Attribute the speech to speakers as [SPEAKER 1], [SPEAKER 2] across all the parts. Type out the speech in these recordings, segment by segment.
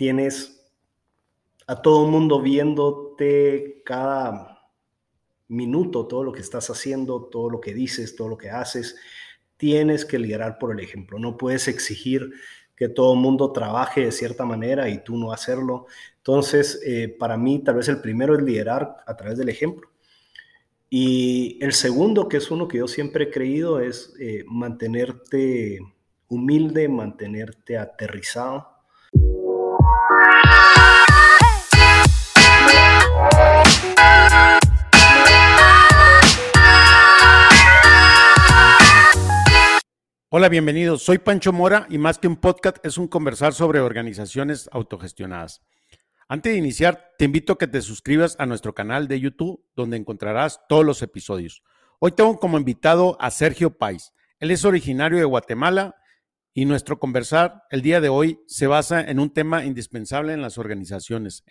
[SPEAKER 1] tienes a todo el mundo viéndote cada minuto, todo lo que estás haciendo, todo lo que dices, todo lo que haces. Tienes que liderar por el ejemplo. No puedes exigir que todo el mundo trabaje de cierta manera y tú no hacerlo. Entonces, eh, para mí, tal vez el primero es liderar a través del ejemplo. Y el segundo, que es uno que yo siempre he creído, es eh, mantenerte humilde, mantenerte aterrizado.
[SPEAKER 2] Hola, bienvenidos. Soy Pancho Mora y más que un podcast es un conversar sobre organizaciones autogestionadas. Antes de iniciar, te invito a que te suscribas a nuestro canal de YouTube, donde encontrarás todos los episodios. Hoy tengo como invitado a Sergio Pais. Él es originario de Guatemala y nuestro conversar el día de hoy se basa en un tema indispensable en las organizaciones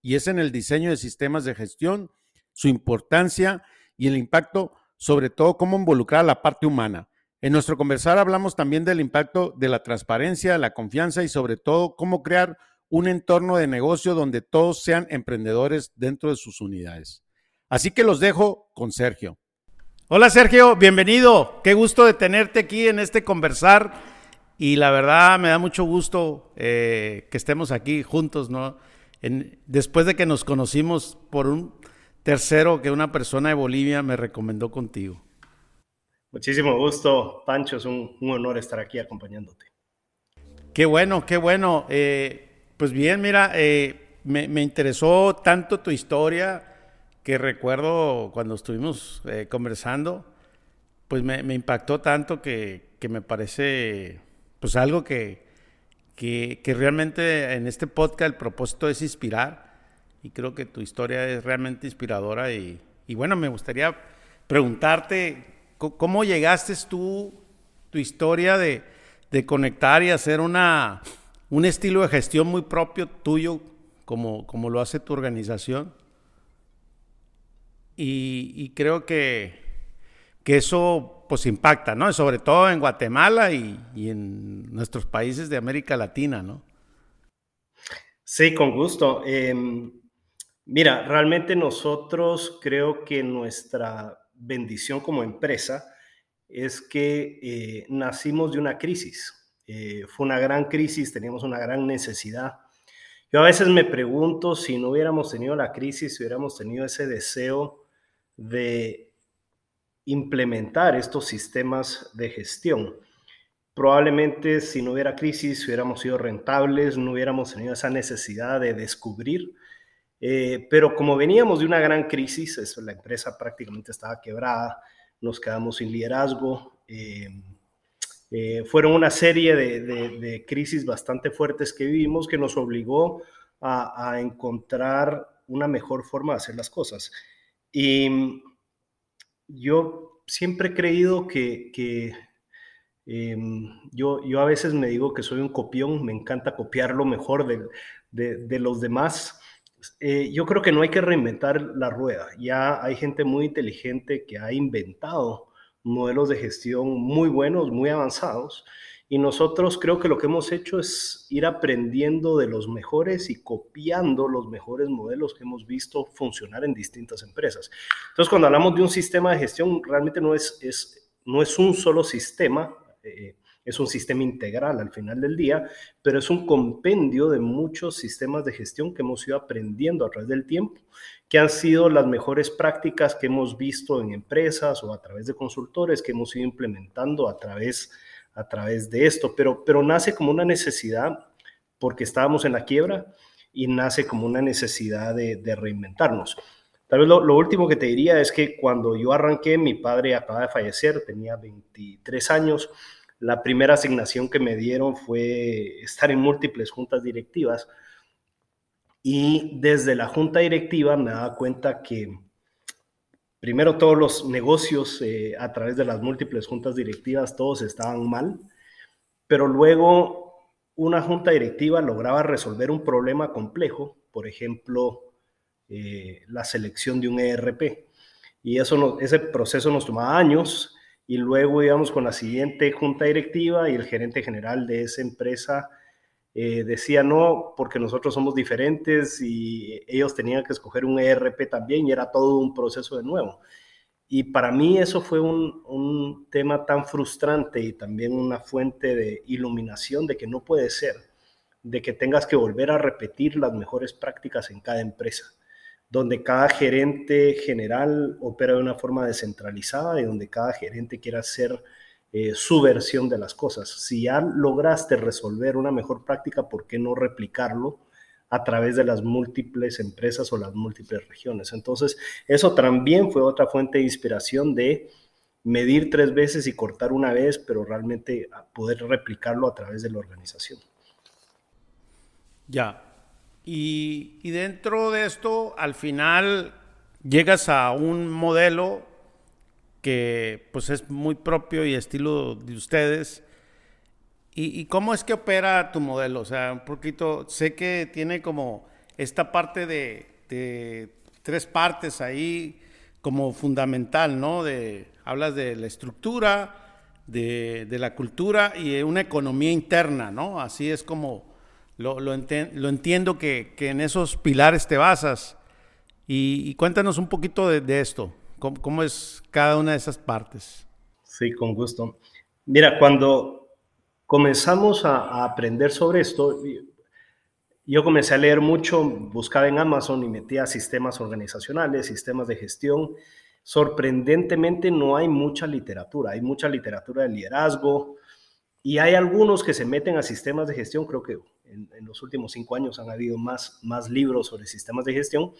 [SPEAKER 2] y es en el diseño de sistemas de gestión, su importancia y el impacto, sobre todo cómo involucrar a la parte humana. En nuestro conversar hablamos también del impacto de la transparencia, la confianza y sobre todo cómo crear un entorno de negocio donde todos sean emprendedores dentro de sus unidades. Así que los dejo con Sergio. Hola Sergio, bienvenido. Qué gusto de tenerte aquí en este conversar y la verdad me da mucho gusto eh, que estemos aquí juntos, ¿no? después de que nos conocimos por un tercero que una persona de Bolivia me recomendó contigo.
[SPEAKER 1] Muchísimo gusto, Pancho. Es un, honor estar aquí acompañándote.
[SPEAKER 2] Qué bueno, qué bueno. Eh, pues bien, mira, eh, me, interesó tanto tu historia que recuerdo cuando estuvimos conversando, pues me, impactó tanto que, me parece pues algo que, que, realmente en este podcast el propósito es inspirar y creo que tu historia es realmente inspiradora y, y bueno, me gustaría preguntarte ¿Cómo llegaste tú, tu historia de, conectar y hacer una, un estilo de gestión muy propio tuyo, como, como lo hace tu organización? Y, creo que, que, eso pues impacta, ¿no? Sobre todo en Guatemala y, y, en nuestros países de América Latina, ¿no?
[SPEAKER 1] Sí, con gusto. Em, mira, realmente nosotros creo que nuestra bendición como empresa es que eh, nacimos de una crisis. Eh, fue una gran crisis, teníamos una gran necesidad. Yo a veces me pregunto si no hubiéramos tenido la crisis, si hubiéramos tenido ese deseo de implementar estos sistemas de gestión. Probablemente si no hubiera crisis, hubiéramos sido rentables, no hubiéramos tenido esa necesidad de descubrir eh, pero como veníamos de una gran crisis, la empresa prácticamente estaba quebrada, nos quedamos sin liderazgo. Eh, eh, fueron una serie de, crisis bastante fuertes que vivimos que nos obligó a, encontrar una mejor forma de hacer las cosas. Y yo siempre he creído que, em, yo, yo a veces me digo que soy un copión, me encanta copiar lo mejor de, de los demás. Eh, yo creo que no hay que reinventar la rueda. Ya hay gente muy inteligente que ha inventado modelos de gestión muy buenos, muy avanzados. Y nosotros creo que lo que hemos hecho es ir aprendiendo de los mejores y copiando los mejores modelos que hemos visto funcionar en distintas empresas. Entonces, cuando hablamos de un sistema de gestión, realmente no es, es, no es un solo sistema. Eh, es un sistema integral al final del día, pero es un compendio de muchos sistemas de gestión que hemos ido aprendiendo a través del tiempo, que han sido las mejores prácticas que hemos visto en empresas o a través de consultores que hemos ido implementando a través, a través de esto, pero, pero nace como una necesidad porque estábamos en la quiebra y nace como una necesidad de, reinventarnos. Tal vez lo, lo, último que te diría es que cuando yo arranqué, mi padre acaba de fallecer, tenía 23 años, la primera asignación que me dieron fue estar en múltiples juntas directivas y desde la junta directiva me daba cuenta que primero todos los negocios eh, a través de las múltiples juntas directivas, todos estaban mal, pero luego una junta directiva lograba resolver un problema complejo, por ejemplo, eh, la selección de un ERP. Y eso ese proceso nos tomaba años y luego íbamos con la siguiente junta directiva y el gerente general de esa empresa eh, decía no, porque nosotros somos diferentes y ellos tenían que escoger un ERP también y era todo un proceso de nuevo. Y para mí eso fue un, un tema tan frustrante y también una fuente de iluminación de que no puede ser, de que tengas que volver a repetir las mejores prácticas en cada empresa donde cada gerente general opera de una forma descentralizada y donde cada gerente quiera hacer eh, su versión de las cosas. Si ya lograste resolver una mejor práctica, ¿por qué no replicarlo a través de las múltiples empresas o las múltiples regiones? Entonces, eso también fue otra fuente de inspiración de medir tres veces y cortar una vez, pero realmente poder replicarlo a través de la organización.
[SPEAKER 2] Ya, y, dentro de esto, al final llegas a un modelo que pues es muy propio y estilo de ustedes. ¿Y, cómo es que opera tu modelo? O sea, un poquito, sé que tiene como esta parte de, tres partes ahí como fundamental, ¿no? De, hablas de la estructura, de, de la cultura y de una economía interna, ¿no? Así es como lo, lo, entiendo que, en esos pilares te basas. Y, cuéntanos un poquito de, esto, ¿Cómo, es cada una de esas partes.
[SPEAKER 1] Sí, con gusto. Mira, cuando comenzamos a, aprender sobre esto, yo comencé a leer mucho, buscaba en Amazon y metía sistemas organizacionales, sistemas de gestión. Sorprendentemente no hay mucha literatura, hay mucha literatura de liderazgo y hay algunos que se meten a sistemas de gestión, creo que en, los últimos cinco años han habido más, más libros sobre sistemas de gestión,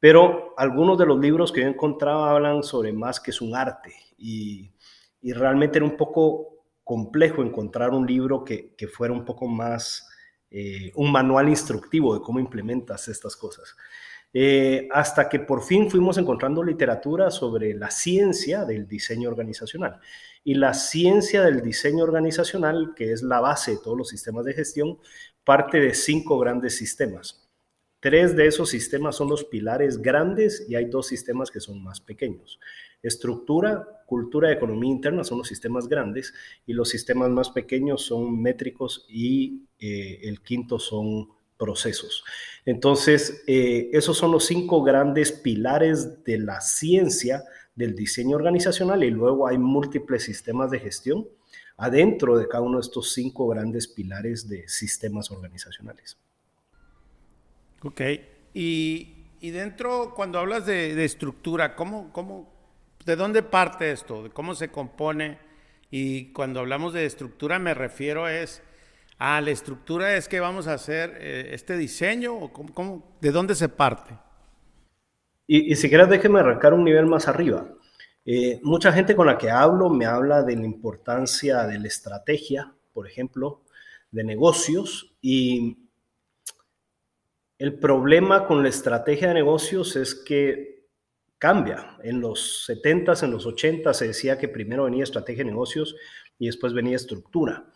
[SPEAKER 1] pero algunos de los libros que yo encontraba hablan sobre más que es un arte y, y realmente era un poco complejo encontrar un libro que, que fuera un poco más eh, un manual instructivo de cómo implementas estas cosas. Eh, hasta que por fin fuimos encontrando literatura sobre la ciencia del diseño organizacional. Y la ciencia del diseño organizacional, que es la base de todos los sistemas de gestión, parte de cinco grandes sistemas. Tres de esos sistemas son los pilares grandes y hay dos sistemas que son más pequeños. Estructura, cultura economía interna son los sistemas grandes y los sistemas más pequeños son métricos y eh, el quinto son procesos. Entonces, eh, esos son los cinco grandes pilares de la ciencia del diseño organizacional y luego hay múltiples sistemas de gestión adentro de cada uno de estos cinco grandes pilares de sistemas organizacionales.
[SPEAKER 2] Ok, y, dentro, cuando hablas de, estructura, ¿cómo, cómo, ¿de dónde parte esto? ¿De cómo se compone? Y cuando hablamos de estructura me refiero es a la estructura es que vamos a hacer eh, este diseño o cómo, de dónde se parte.
[SPEAKER 1] Y, y si quieres déjeme arrancar un nivel más arriba. Eh, mucha gente con la que hablo me habla de la importancia de la estrategia, por ejemplo, de negocios y el problema con la estrategia de negocios es que cambia. En los 70s, en los 80 se decía que primero venía estrategia de negocios y después venía estructura.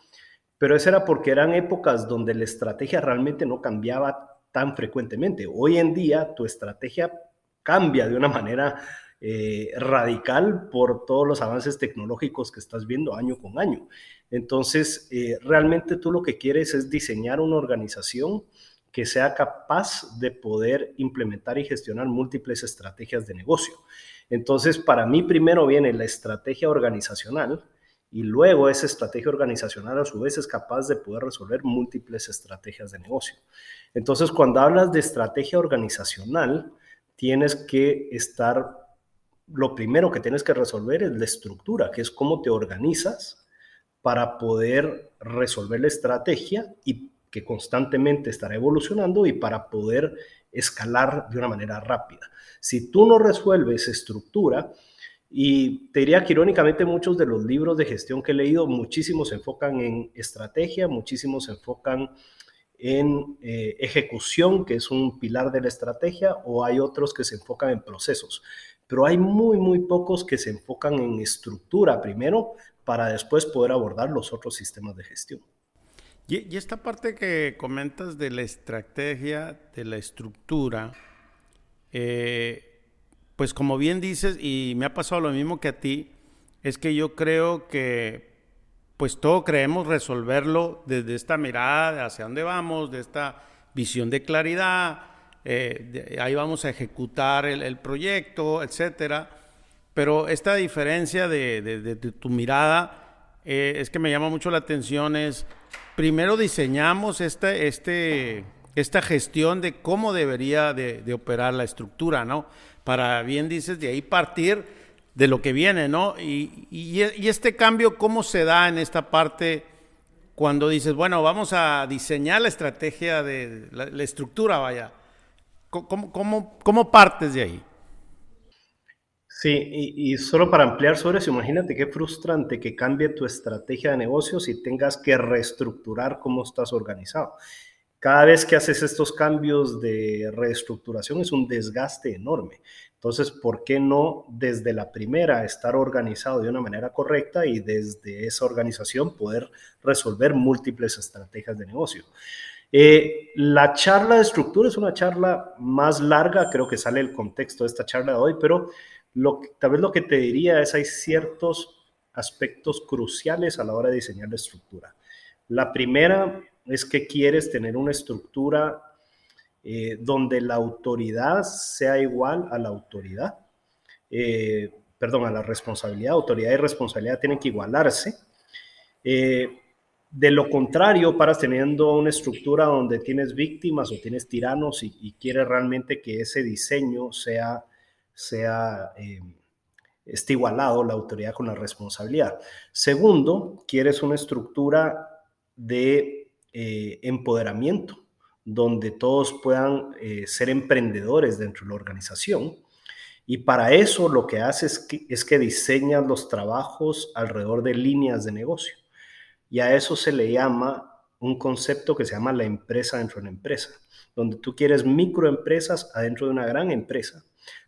[SPEAKER 1] Pero eso era porque eran épocas donde la estrategia realmente no cambiaba tan frecuentemente. Hoy en día tu estrategia cambia de una manera eh, radical por todos los avances tecnológicos que estás viendo año con año. Entonces, eh, realmente tú lo que quieres es diseñar una organización que sea capaz de poder implementar y gestionar múltiples estrategias de negocio. Entonces, para mí primero viene la estrategia organizacional y luego esa estrategia organizacional a su vez es capaz de poder resolver múltiples estrategias de negocio. Entonces, cuando hablas de estrategia organizacional, tienes que estar lo primero que tienes que resolver es la estructura, que es cómo te organizas para poder resolver la estrategia y que constantemente estará evolucionando y para poder escalar de una manera rápida. Si tú no resuelves estructura, y te diría que irónicamente muchos de los libros de gestión que he leído, muchísimos se enfocan en estrategia, muchísimos se enfocan en eh, ejecución, que es un pilar de la estrategia, o hay otros que se enfocan en procesos pero hay muy, muy pocos que se enfocan en estructura primero para después poder abordar los otros sistemas de gestión.
[SPEAKER 2] Y, esta parte que comentas de la estrategia, de la estructura, eh, pues como bien dices, y me ha pasado lo mismo que a ti, es que yo creo que pues todo creemos resolverlo desde esta mirada de hacia dónde vamos, de esta visión de claridad, eh, ahí vamos a ejecutar el, proyecto, etcétera. Pero esta diferencia de, tu mirada eh, es que me llama mucho la atención, es primero diseñamos este, este, esta gestión de cómo debería de, operar la estructura, ¿no? Para, bien dices, de ahí partir de lo que viene, ¿no? Y, y, este cambio, ¿cómo se da en esta parte cuando dices, bueno, vamos a diseñar la estrategia de la, estructura, vaya? ¿Cómo, cómo, cómo partes de ahí?
[SPEAKER 1] Sí, y, solo para ampliar sobre eso, imagínate qué frustrante que cambie tu estrategia de negocios y tengas que reestructurar cómo estás organizado. Cada vez que haces estos cambios de reestructuración es un desgaste enorme. Entonces, ¿por qué no desde la primera estar organizado de una manera correcta y desde esa organización poder resolver múltiples estrategias de negocio? Eh, la charla de estructura es una charla más larga, creo que sale el contexto de esta charla de hoy, pero lo, tal vez lo que te diría es hay ciertos aspectos cruciales a la hora de diseñar la estructura. La primera es que quieres tener una estructura eh, donde la autoridad sea igual a la autoridad, eh, perdón, a la responsabilidad. Autoridad y responsabilidad tienen que igualarse. Eh, de lo contrario, paras teniendo una estructura donde tienes víctimas o tienes tiranos y, quieres realmente que ese diseño sea, sea esté igualado la autoridad con la responsabilidad. Segundo, quieres una estructura de empoderamiento donde todos puedan eh, ser emprendedores dentro de la organización. Y para eso lo que hace es que, es que diseñas los trabajos alrededor de líneas de negocio. Y a eso se le llama un concepto que se llama la empresa dentro de una empresa, donde tú quieres microempresas adentro de una gran empresa,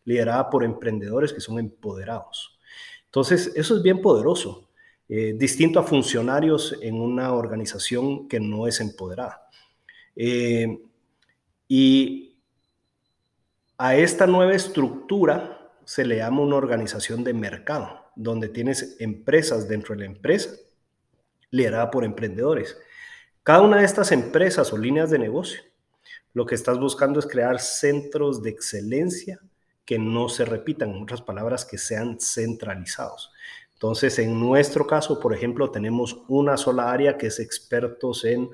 [SPEAKER 1] liderada por emprendedores que son empoderados. Entonces, eso es bien poderoso, eh, distinto a funcionarios en una organización que no es empoderada. Eh, y a esta nueva estructura se le llama una organización de mercado, donde tienes empresas dentro de la empresa, liderada por emprendedores. Cada una de estas empresas o líneas de negocio, lo que estás buscando es crear centros de excelencia que no se repitan, en otras palabras, que sean centralizados. Entonces, en nuestro caso, por ejemplo, tenemos una sola área que es expertos en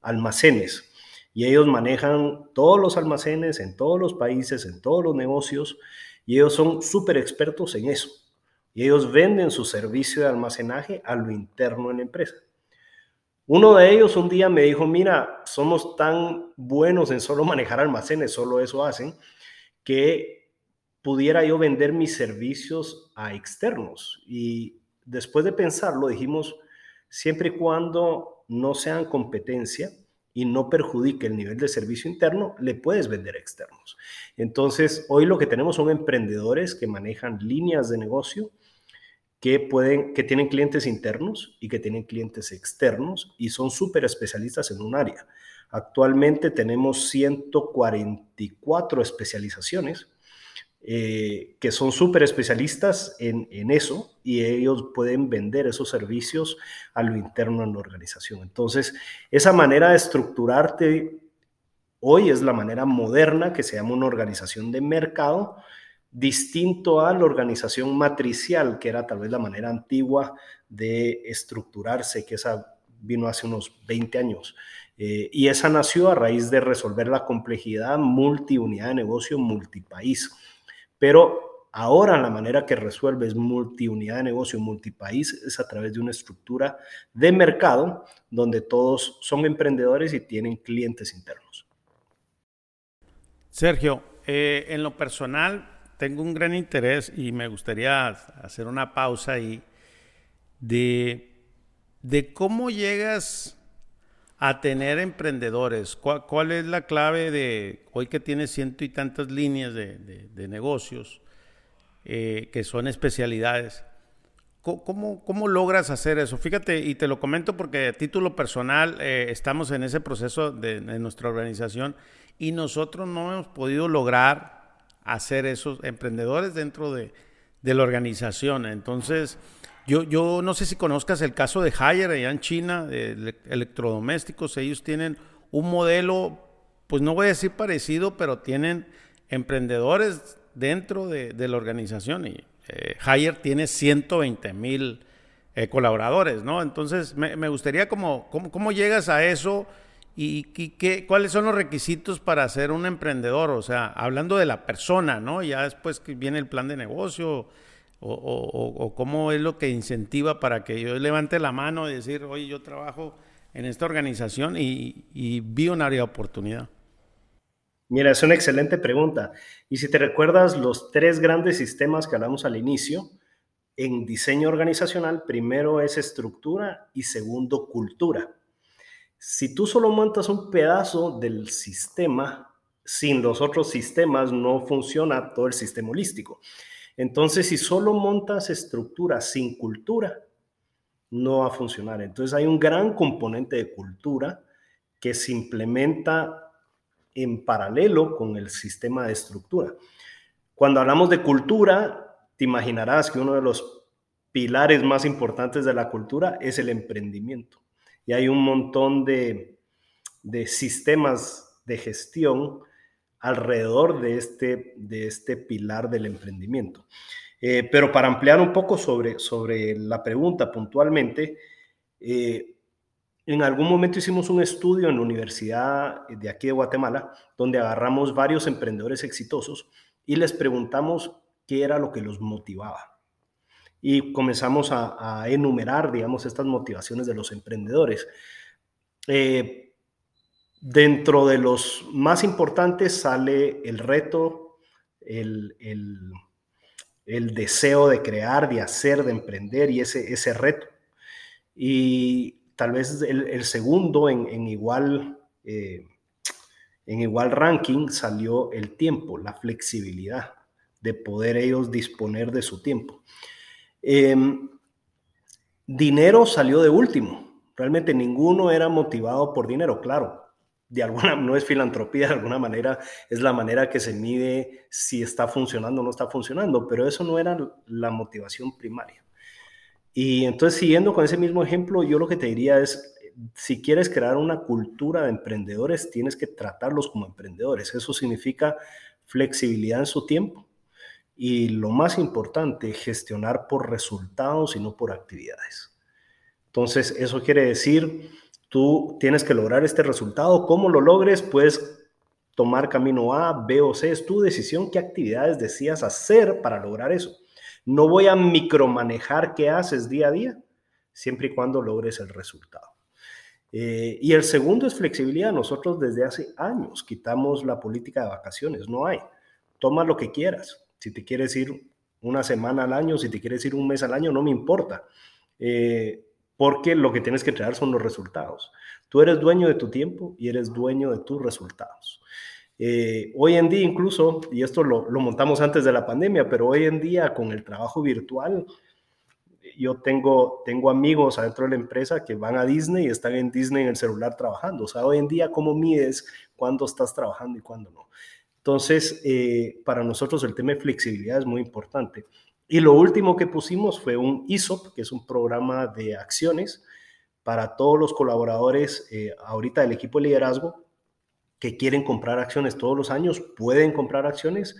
[SPEAKER 1] almacenes y ellos manejan todos los almacenes en todos los países, en todos los negocios, y ellos son súper expertos en eso. Y ellos venden su servicio de almacenaje a lo interno en la empresa. Uno de ellos un día me dijo, mira, somos tan buenos en solo manejar almacenes, solo eso hacen, que pudiera yo vender mis servicios a externos. Y después de pensarlo, dijimos, siempre y cuando no sean competencia, y no perjudique el nivel de servicio interno, le puedes vender externos. Entonces, hoy lo que tenemos son emprendedores que manejan líneas de negocio que pueden que tienen clientes internos y que tienen clientes externos y son súper especialistas en un área. Actualmente tenemos 144 especializaciones eh, que son súper especialistas en, en, eso y ellos pueden vender esos servicios a lo interno en la organización. Entonces, esa manera de estructurarte hoy es la manera moderna que se llama una organización de mercado, distinto a la organización matricial, que era tal vez la manera antigua de estructurarse, que esa vino hace unos 20 años. Eh, y esa nació a raíz de resolver la complejidad multiunidad de negocio multipaís. Pero ahora la manera que resuelves multiunidad de negocio, multipaís, es a través de una estructura de mercado donde todos son emprendedores y tienen clientes internos.
[SPEAKER 2] Sergio, eh, en lo personal tengo un gran interés y me gustaría hacer una pausa ahí de, de cómo llegas a tener emprendedores? ¿Cuál, es la clave de hoy que tienes ciento y tantas líneas de, negocios eh, que son especialidades? ¿Cómo, ¿Cómo, logras hacer eso? Fíjate, y te lo comento porque a título personal eh, estamos en ese proceso de, nuestra organización y nosotros no hemos podido lograr hacer esos emprendedores dentro de, de la organización. Entonces, yo, yo no sé si conozcas el caso de Haier allá en China, de electrodomésticos. Ellos tienen un modelo, pues no voy a decir parecido, pero tienen emprendedores dentro de, la organización y eh, tiene 120 mil eh, colaboradores, ¿no? Entonces, me, gustaría como, cómo, llegas a eso y, qué, cuáles son los requisitos para ser un emprendedor, o sea, hablando de la persona, ¿no? Ya después que viene el plan de negocio o, cómo es lo que incentiva para que yo levante la mano y decir, oye, yo trabajo en esta organización y, y vi un área de oportunidad.
[SPEAKER 1] Mira, es una excelente pregunta. Y si te recuerdas los tres grandes sistemas que hablamos al inicio, en diseño organizacional, primero es estructura y segundo cultura. Si tú solo montas un pedazo del sistema, sin los otros sistemas no funciona todo el sistema holístico. Entonces, si solo montas estructura sin cultura, no va a funcionar. Entonces, hay un gran componente de cultura que se implementa en paralelo con el sistema de estructura. Cuando hablamos de cultura, te imaginarás que uno de los pilares más importantes de la cultura es el emprendimiento. Y hay un montón de, sistemas de gestión alrededor de este, de este pilar del emprendimiento. Eh, pero para ampliar un poco sobre, sobre la pregunta puntualmente, eh, en algún momento hicimos un estudio en la Universidad de aquí de Guatemala, donde agarramos varios emprendedores exitosos y les preguntamos qué era lo que los motivaba. Y comenzamos a, enumerar, digamos, estas motivaciones de los emprendedores. Eh, dentro de los más importantes sale el reto, el, el, deseo de crear, de hacer, de emprender y ese, ese reto. Y tal vez el, segundo en, igual, eh, en igual ranking salió el tiempo, la flexibilidad de poder ellos disponer de su tiempo. Em, dinero salió de último. Realmente ninguno era motivado por dinero, claro. De alguna no es filantropía, de alguna manera es la manera que se mide si está funcionando o no está funcionando, pero eso no era la motivación primaria. Y entonces, siguiendo con ese mismo ejemplo, yo lo que te diría es, si quieres crear una cultura de emprendedores, tienes que tratarlos como emprendedores. Eso significa flexibilidad en su tiempo. Y lo más importante, gestionar por resultados y no por actividades. Entonces, eso quiere decir, tú tienes que lograr este resultado. ¿Cómo lo logres? Puedes tomar camino A, B o C. Es tu decisión qué actividades deseas hacer para lograr eso. No voy a micromanejar qué haces día a día, siempre y cuando logres el resultado. Eh, y el segundo es flexibilidad. Nosotros desde hace años quitamos la política de vacaciones, no hay. Toma lo que quieras. Si te quieres ir una semana al año, si te quieres ir un mes al año, no me importa. Eh, porque lo que tienes que traer son los resultados. Tú eres dueño de tu tiempo y eres dueño de tus resultados. Eh, hoy en día incluso, y esto lo, montamos antes de la pandemia, pero hoy en día con el trabajo virtual, yo tengo, tengo amigos adentro de la empresa que van a Disney y están en Disney en el celular trabajando. O sea, hoy en día, ¿cómo mides cuándo estás trabajando y cuándo no? Entonces, eh, para nosotros el tema de flexibilidad es muy importante. Y lo último que pusimos fue un ESOP, que es un programa de acciones para todos los colaboradores eh, ahorita del equipo de liderazgo que quieren comprar acciones todos los años pueden comprar acciones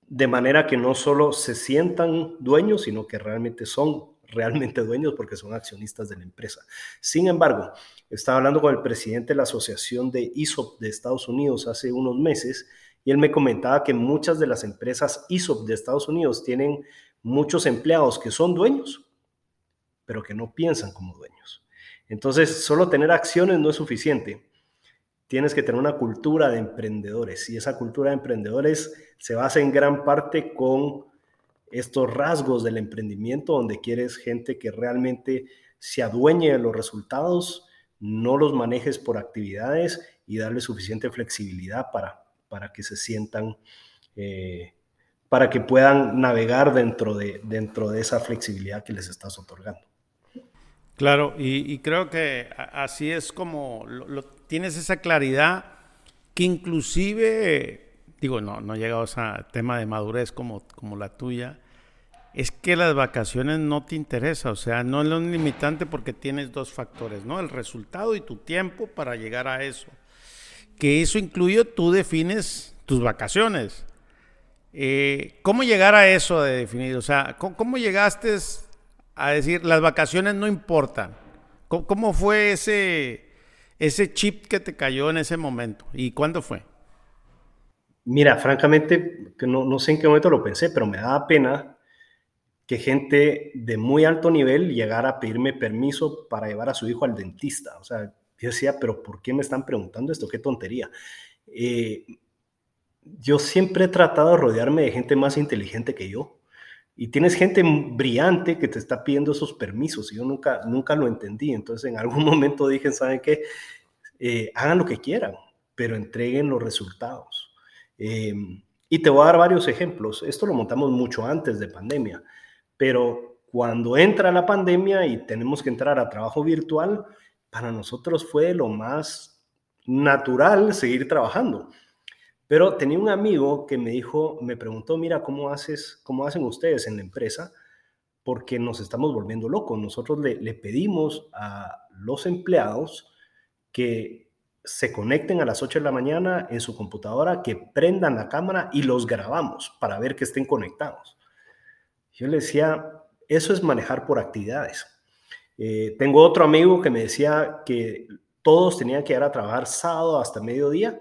[SPEAKER 1] de manera que no solo se sientan dueños, sino que realmente son realmente dueños porque son accionistas de la empresa. Sin embargo, estaba hablando con el presidente de la Asociación de ISOP de Estados Unidos hace unos meses y él me comentaba que muchas de las empresas ISOP de Estados Unidos tienen muchos empleados que son dueños, pero que no piensan como dueños. Entonces, solo tener acciones no es suficiente tienes que tener una cultura de emprendedores y esa cultura de emprendedores se basa en gran parte con estos rasgos del emprendimiento donde quieres gente que realmente se adueñe de los resultados, no los manejes por actividades y darle suficiente flexibilidad para, para que se sientan, eh, para que puedan navegar dentro de, dentro de esa flexibilidad que les estás otorgando.
[SPEAKER 2] Claro, y, creo que así es como tienes esa claridad que inclusive, digo, no, no llegado a ese tema de madurez como, como la tuya, es que las vacaciones no te interesa, o sea, no es un limitante porque tienes dos factores, ¿no? El resultado y tu tiempo para llegar a eso. Que eso incluye, tú defines tus vacaciones. Eh, ¿Cómo llegar a eso de definir? O sea, ¿cómo, llegaste a decir las vacaciones no importan? ¿Cómo, fue ese, ese chip que te cayó en ese momento? ¿Y cuándo fue?
[SPEAKER 1] Mira, francamente, no, no sé en qué momento lo pensé, pero me daba pena que gente de muy alto nivel llegara a pedirme permiso para llevar a su hijo al dentista. O sea, yo decía, pero ¿por qué me están preguntando esto? Qué tontería. Eh, yo siempre he tratado de rodearme de gente más inteligente que yo. Y tienes gente brillante que te está pidiendo esos permisos. Y yo nunca, nunca lo entendí. Entonces, en algún momento dije, ¿saben qué? Eh, hagan lo que quieran, pero entreguen los resultados. Eh, y te voy a dar varios ejemplos. Esto lo montamos mucho antes de pandemia. Pero cuando entra la pandemia y tenemos que entrar a trabajo virtual, para nosotros fue lo más natural seguir trabajando. Pero tenía un amigo que me dijo, me preguntó, mira, ¿cómo, haces, cómo hacen ustedes en la empresa? Porque nos estamos volviendo locos. Nosotros le, pedimos a los empleados que se conecten a las 8 de la mañana en su computadora, que prendan la cámara y los grabamos para ver que estén conectados. Yo le decía, eso es manejar por actividades. Eh, tengo otro amigo que me decía que todos tenían que ir a trabajar sábado hasta mediodía,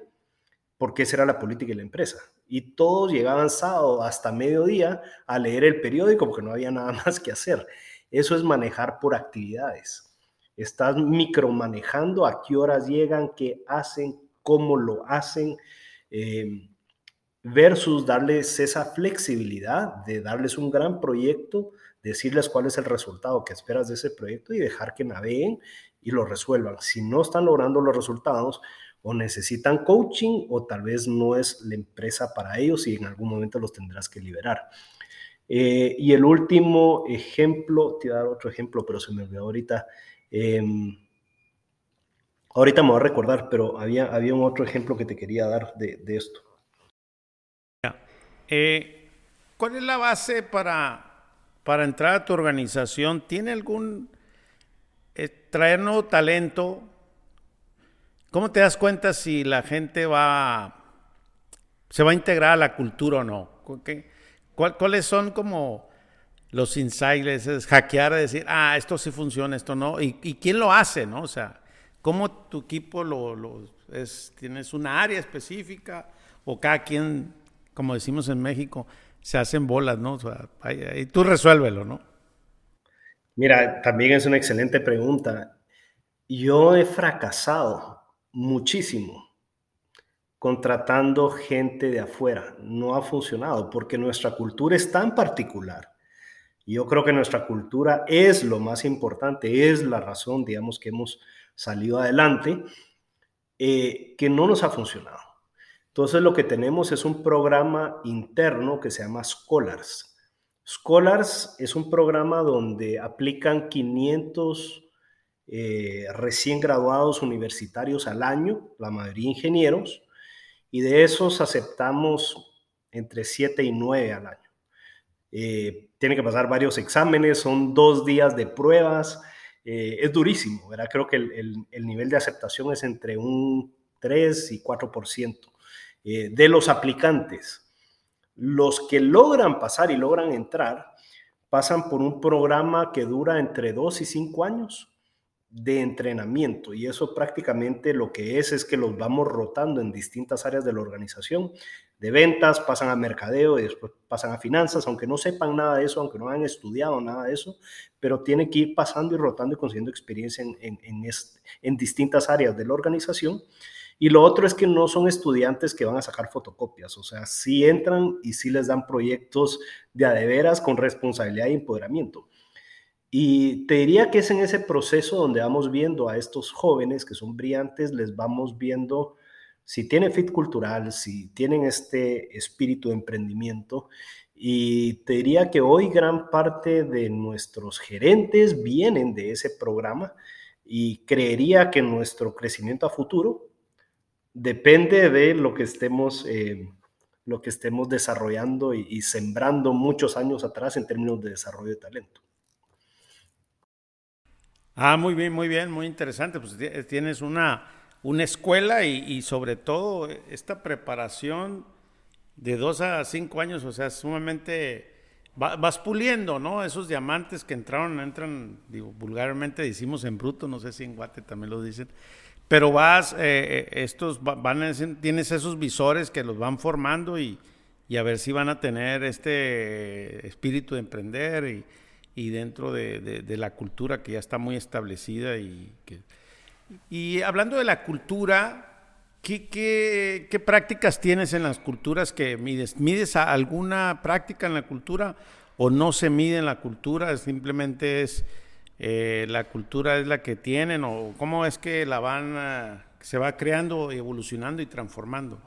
[SPEAKER 1] porque esa era la política de la empresa. Y todos llegaban sábado hasta mediodía a leer el periódico porque no había nada más que hacer. Eso es manejar por actividades. Estás micromanejando a qué horas llegan, qué hacen, cómo lo hacen. Eh, versus darles esa flexibilidad de darles un gran proyecto, decirles cuál es el resultado que esperas de ese proyecto y dejar que naveguen y lo resuelvan. Si no están logrando los resultados o necesitan coaching o tal vez no es la empresa para ellos y en algún momento los tendrás que liberar. Eh, y el último ejemplo, te voy a dar otro ejemplo, pero se me olvidó ahorita. Em, ahorita me voy a recordar, pero había, había un otro ejemplo que te quería dar de, esto.
[SPEAKER 2] Eh, ¿Cuál es la base para, para entrar a tu organización? ¿Tiene algún eh, traer nuevo talento? ¿Cómo te das cuenta si la gente va se va a integrar a la cultura o no? ¿Cuáles son como los insights, hackear, decir, ah, esto sí funciona, esto no? ¿Y, quién lo hace, no? O sea, ¿cómo tu equipo lo, lo es, tienes una área específica o cada quien como decimos en México, se hacen bolas, ¿no? Ahí, tú resuélvelo, ¿no?
[SPEAKER 1] Mira, también es una excelente pregunta. Yo he fracasado muchísimo contratando gente de afuera. No ha funcionado porque nuestra cultura es tan particular. Yo creo que nuestra cultura es lo más importante, es la razón, digamos, que hemos salido adelante, eh, que no nos ha funcionado. Entonces lo que tenemos es un programa interno que se llama Scholars. Scholars es un programa donde aplican 500 eh, recién graduados universitarios al año, la mayoría ingenieros, y de esos aceptamos entre 7 y 9 al año. Eh, tiene que pasar varios exámenes, son dos días de pruebas, eh, es durísimo, ¿verdad? Creo que el, el nivel de aceptación es entre un 3 y 4%. Eh, de los aplicantes. Los que logran pasar y logran entrar pasan por un programa que dura entre dos y cinco años de entrenamiento y eso prácticamente lo que es es que los vamos rotando en distintas áreas de la organización, de ventas, pasan a mercadeo y después pasan a finanzas, aunque no sepan nada de eso, aunque no hayan estudiado nada de eso, pero tienen que ir pasando y rotando y consiguiendo experiencia en, en, en distintas áreas de la organización y lo otro es que no son estudiantes que van a sacar fotocopias, o sea, sí entran y sí les dan proyectos de adeveras con responsabilidad y empoderamiento. Y te diría que es en ese proceso donde vamos viendo a estos jóvenes que son brillantes, les vamos viendo si tienen fit cultural, si tienen este espíritu de emprendimiento. Y te diría que hoy gran parte de nuestros gerentes vienen de ese programa y creería que nuestro crecimiento a futuro depende de lo que estemos eh, lo que estemos desarrollando y, sembrando muchos años atrás en términos de desarrollo de talento.
[SPEAKER 2] Ah, muy bien, muy bien, muy interesante. Pues tienes una, una escuela y, sobre todo esta preparación de dos a cinco años, o sea, sumamente vas puliendo, ¿no? Esos diamantes que entraron, entran, digo, vulgarmente decimos en bruto, no sé si en Guate también lo dicen, pero vas, eh, eh, estos van, tienes esos visores que los van formando y, y, a ver si van a tener este espíritu de emprender y, y dentro de, de, la cultura que ya está muy establecida y y hablando de la cultura, ¿Qué, qué, qué, prácticas tienes en las culturas que mides? ¿Mides alguna práctica en la cultura o no se mide en la cultura? Simplemente es eh, la cultura es la que tienen o cómo es que la van se va creando, evolucionando y transformando.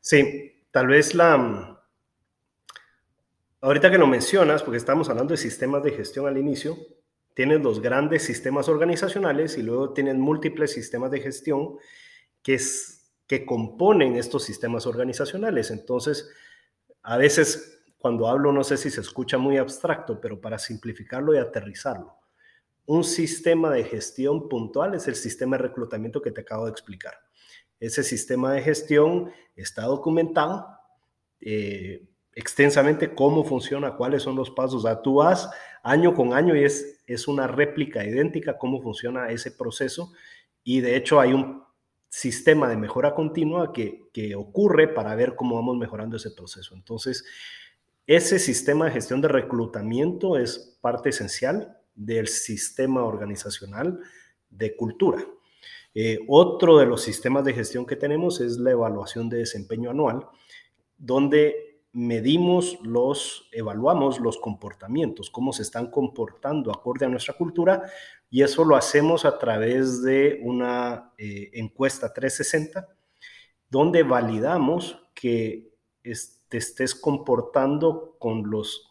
[SPEAKER 1] Sí, tal vez la ahorita que lo mencionas, porque estamos hablando de sistemas de gestión al inicio, tienes los grandes sistemas organizacionales y luego tienes múltiples sistemas de gestión que, es, que componen estos sistemas organizacionales. Entonces, a veces cuando hablo no sé si se escucha muy abstracto, pero para simplificarlo y aterrizarlo, un sistema de gestión puntual es el sistema de reclutamiento que te acabo de explicar. Ese sistema de gestión está documentado eh, extensamente cómo funciona, cuáles son los pasos. O tú vas año con año y es, es una réplica idéntica cómo funciona ese proceso. Y de hecho hay un sistema de mejora continua que, ocurre para ver cómo vamos mejorando ese proceso. Entonces, ese sistema de gestión de reclutamiento es parte esencial del sistema organizacional de cultura. Eh, otro de los sistemas de gestión que tenemos es la evaluación de desempeño anual, donde medimos los, evaluamos los comportamientos, cómo se están comportando acorde a nuestra cultura, y eso lo hacemos a través de una eh, encuesta 360, donde validamos que te estés comportando con los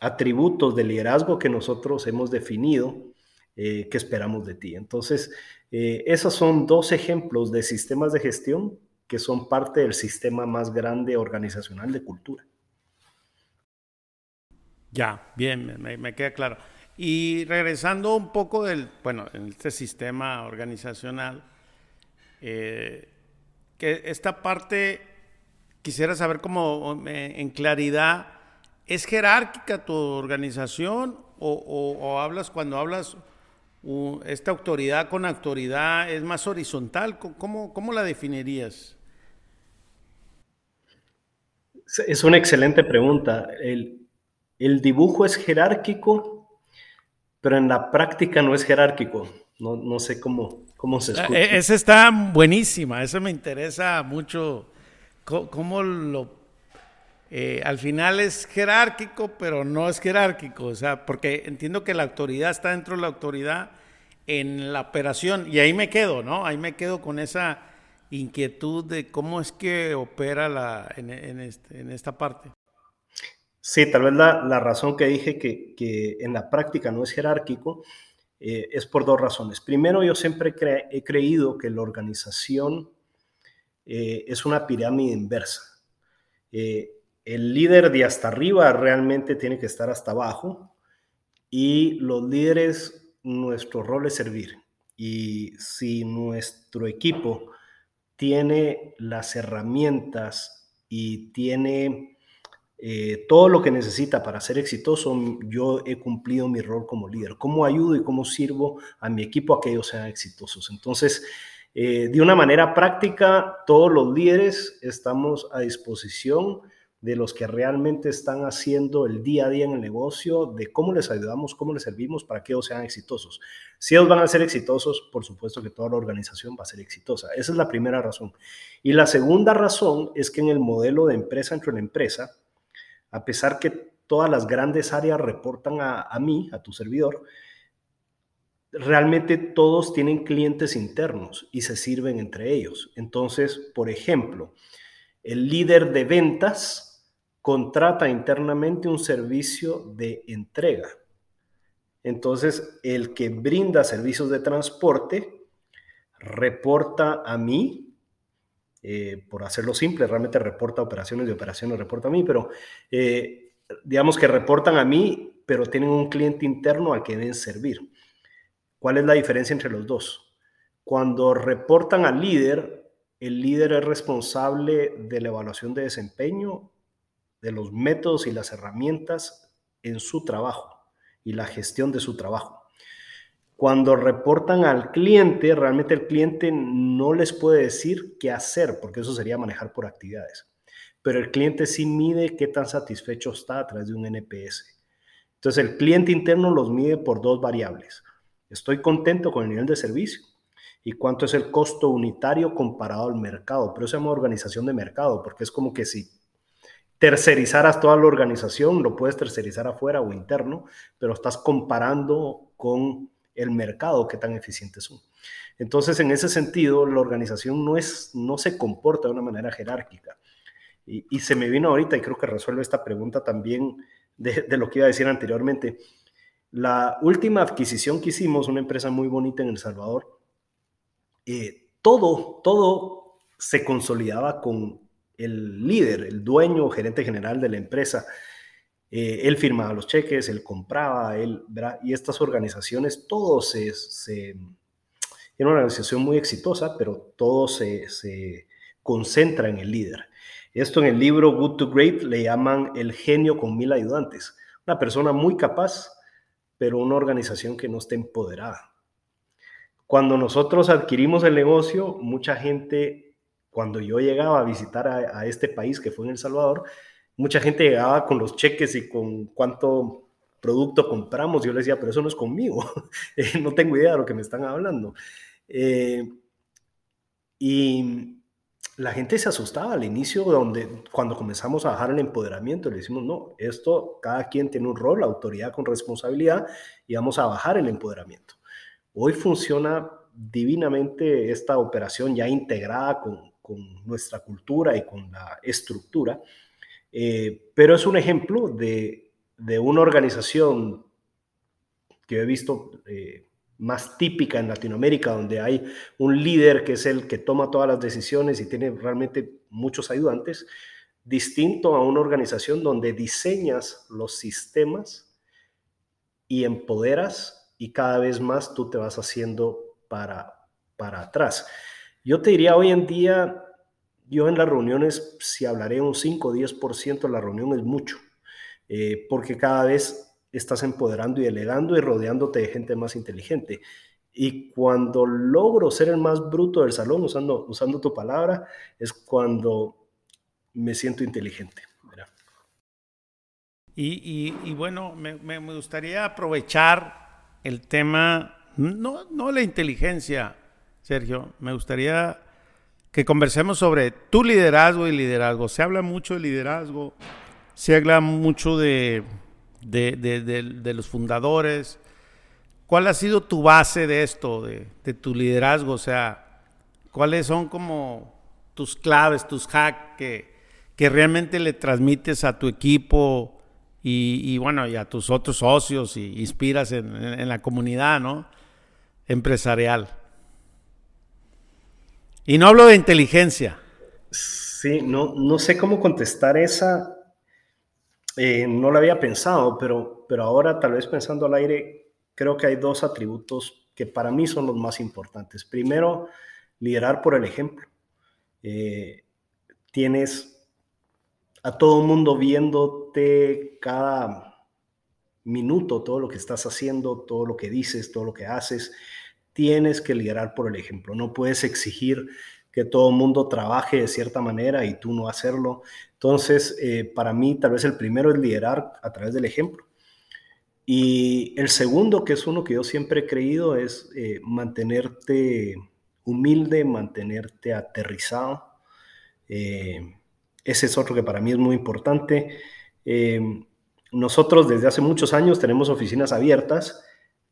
[SPEAKER 1] atributos de liderazgo que nosotros hemos definido eh, que esperamos de ti. Entonces, eh, esos son dos ejemplos de sistemas de gestión que son parte del sistema más grande organizacional de cultura.
[SPEAKER 2] Ya, bien, me, queda claro. Y regresando un poco del, bueno, en este sistema organizacional, eh, que esta parte quisiera saber cómo en claridad, ¿es jerárquica tu organización o, hablas cuando hablas esta autoridad con autoridad es más horizontal? ¿Cómo, cómo la definirías?
[SPEAKER 1] Es una excelente pregunta. El, dibujo es jerárquico, pero en la práctica no es jerárquico. No, sé cómo, cómo se escucha.
[SPEAKER 2] E, esa está buenísima, eso me interesa mucho. ¿Cómo, lo... Eh, al final es jerárquico, pero no es jerárquico, o sea, porque entiendo que la autoridad está dentro de la autoridad en la operación, y ahí me quedo, ¿no? Ahí me quedo con esa inquietud de cómo es que opera la, en, este, en esta parte.
[SPEAKER 1] Sí, tal vez la, la razón que dije que, que, en la práctica no es jerárquico eh, es por dos razones. Primero, yo siempre he creído que la organización eh, es una pirámide inversa. Eh, el líder de hasta arriba realmente tiene que estar hasta abajo y los líderes, nuestro rol es servir. Y si nuestro equipo tiene las herramientas y tiene eh, todo lo que necesita para ser exitoso, yo he cumplido mi rol como líder. ¿Cómo ayudo y cómo sirvo a mi equipo a que ellos sean exitosos? Entonces, eh, de una manera práctica, todos los líderes estamos a disposición de los que realmente están haciendo el día a día en el negocio, de cómo les ayudamos, cómo les servimos para que ellos sean exitosos. Si ellos van a ser exitosos, por supuesto que toda la organización va a ser exitosa. Esa es la primera razón. Y la segunda razón es que en el modelo de empresa entre la empresa, a pesar que todas las grandes áreas reportan a, a mí, a tu servidor, realmente todos tienen clientes internos y se sirven entre ellos. Entonces, por ejemplo, el líder de ventas, contrata internamente un servicio de entrega. Entonces, el que brinda servicios de transporte reporta a mí eh, por hacerlo simple, realmente reporta operaciones de operaciones, reporta a mí, pero eh, digamos que reportan a mí, pero tienen un cliente interno al que deben servir. ¿Cuál es la diferencia entre los dos? Cuando reportan al líder, el líder es responsable de la evaluación de desempeño, de los métodos y las herramientas en su trabajo y la gestión de su trabajo. Cuando reportan al cliente, realmente el cliente no les puede decir qué hacer, porque eso sería manejar por actividades. Pero el cliente sí mide qué tan satisfecho está a través de un NPS. Entonces el cliente interno los mide por dos variables. Estoy contento con el nivel de servicio y cuánto es el costo unitario comparado al mercado. Pero eso se llama organización de mercado, porque es como que si tercerizaras toda la organización, lo puedes tercerizar afuera o interno, pero estás comparando con el mercado, qué tan eficientes son. Entonces, en ese sentido, la organización no, es, no se comporta de una manera jerárquica. Y, se me vino ahorita, y creo que resuelve esta pregunta también de, lo que iba a decir anteriormente. La última adquisición que hicimos, una empresa muy bonita en El Salvador, eh, todo, todo se consolidaba con el líder, el dueño, gerente general de la empresa. Eh, él firmaba los cheques, él compraba, él, y estas organizaciones, todo se, se, era una organización muy exitosa, pero todo se, se concentra en el líder. Esto en el libro Good to Great le llaman el genio con mil ayudantes. Una persona muy capaz, pero una organización que no está empoderada. Cuando nosotros adquirimos el negocio, mucha gente, cuando yo llegaba a visitar a, a este país que fue en El Salvador, mucha gente llegaba con los cheques y con cuánto producto compramos. Yo le decía, pero eso no es conmigo. Eh, no tengo idea de lo que me están hablando. Eh, y la gente se asustaba al inicio, donde, cuando comenzamos a bajar el empoderamiento, le decimos, no, esto, cada quien tiene un rol, autoridad con responsabilidad, y vamos a bajar el empoderamiento. Hoy funciona divinamente esta operación ya integrada con, con nuestra cultura y con la estructura. Eh, pero es un ejemplo de, una organización que he visto eh, más típica en Latinoamérica, donde hay un líder que es el que toma todas las decisiones y tiene realmente muchos ayudantes, distinto a una organización donde diseñas los sistemas y empoderas y cada vez más tú te vas haciendo para, para atrás. Yo te diría hoy en día, yo en las reuniones, si hablaré un 5 o 10% de la reunión es mucho, eh, porque cada vez estás empoderando y delegando y rodeándote de gente más inteligente. Y cuando logro ser el más bruto del salón, usando, usando tu palabra, es cuando me siento inteligente.
[SPEAKER 2] Y, y, bueno, me, me, gustaría aprovechar el tema, no, no la inteligencia, Sergio, me gustaría que conversemos sobre tu liderazgo y liderazgo. Se habla mucho de liderazgo, se habla mucho de, de, los fundadores. ¿Cuál ha sido tu base de esto, de, tu liderazgo? O sea, ¿cuáles son como tus claves, tus hacks que, que realmente le transmites a tu equipo y, bueno, y a tus otros socios y inspiras en, en la comunidad, ¿no? Empresarial. Y no hablo de inteligencia.
[SPEAKER 1] Sí, no, no sé cómo contestar esa. Eh, no lo había pensado, pero, pero ahora tal vez pensando al aire, creo que hay dos atributos que para mí son los más importantes. Primero, liderar por el ejemplo. Eh, tienes a todo el mundo viéndote cada minuto, todo lo que estás haciendo, todo lo que dices, todo lo que haces tienes que liderar por el ejemplo. No puedes exigir que todo el mundo trabaje de cierta manera y tú no hacerlo. Entonces, eh, para mí, tal vez el primero es liderar a través del ejemplo. Y el segundo, que es uno que yo siempre he creído, es eh, mantenerte humilde, mantenerte aterrizado. Eh, ese es otro que para mí es muy importante. nosotros desde hace muchos años tenemos oficinas abiertas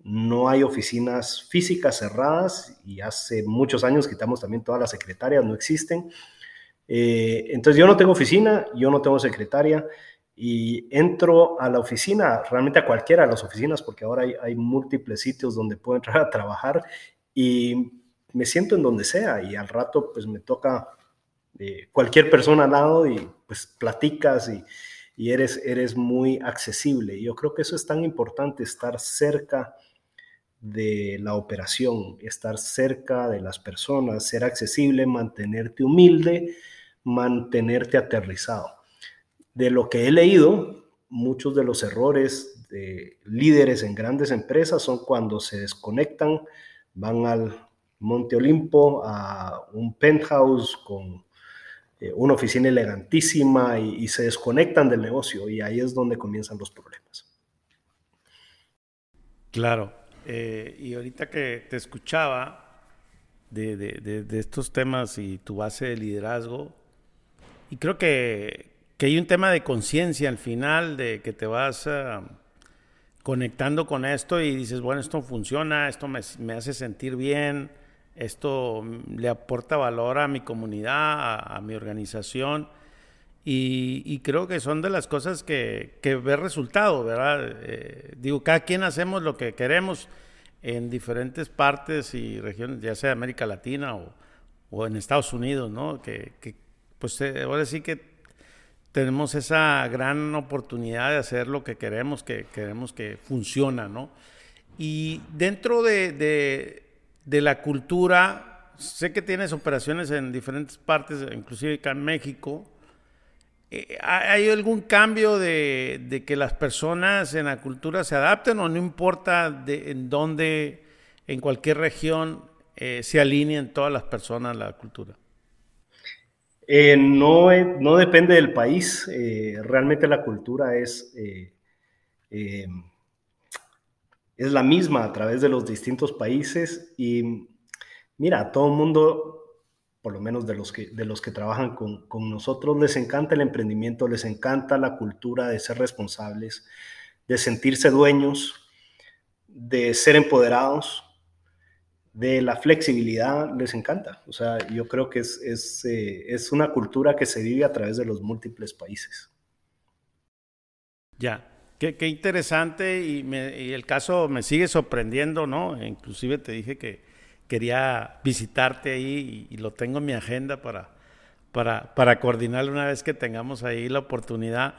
[SPEAKER 1] no hay oficinas físicas cerradas y hace muchos años quitamos también todas las secretarias, no existen. Eh, entonces yo no tengo oficina, yo no tengo secretaria y entro a la oficina, realmente a cualquiera de las oficinas, porque ahora hay, múltiples sitios donde puedo entrar a trabajar y me siento en donde sea y al rato pues me toca cualquier persona al lado y pues platicas y, y, eres, eres muy accesible. Yo creo que eso es tan importante, estar cerca de la operación, estar cerca de las personas, ser accesible, mantenerte humilde, mantenerte aterrizado. De lo que he leído, muchos de los errores de líderes en grandes empresas son cuando se desconectan, van al Monte Olimpo, a un penthouse con eh, una oficina elegantísima y, se desconectan del negocio y ahí es donde comienzan los problemas.
[SPEAKER 2] Claro, eh, y ahorita que te escuchaba de, de, estos temas y tu base de liderazgo, y creo que, que hay un tema de conciencia al final, de que te vas ah, conectando con esto y dices, bueno, esto funciona, esto me, me hace sentir bien, esto le aporta valor a mi comunidad, a, mi organización. Y, creo que son de las cosas que, que ve resultado, ¿verdad? Eh, digo, cada quien hacemos lo que queremos en diferentes partes y regiones, ya sea de América Latina o, o en Estados Unidos, ¿no? Que, pues eh, ahora sí que tenemos esa gran oportunidad de hacer lo que queremos, que queremos que funciona, ¿no? Y dentro de, de la cultura, sé que tienes operaciones en diferentes partes, inclusive acá en México. Eh, ¿Hay algún cambio de, que las personas en la cultura se adapten o no importa en dónde, en cualquier región, eh, se alineen todas las personas a la cultura?
[SPEAKER 1] Eh, no, no depende del país. realmente la cultura es es la misma a través de los distintos países y mira, todo el mundo, por lo menos de los que, de los que trabajan con, con nosotros, les encanta el emprendimiento, les encanta la cultura de ser responsables, de sentirse dueños, de ser empoderados, de la flexibilidad, les encanta. O sea, yo creo que es, es, eh, es una cultura que se vive a través de los múltiples países.
[SPEAKER 2] Ya, Qué, interesante y, el caso me sigue sorprendiendo, ¿no? Inclusive te dije que quería visitarte ahí y, lo tengo en mi agenda para, para, para coordinarlo una vez que tengamos ahí la oportunidad,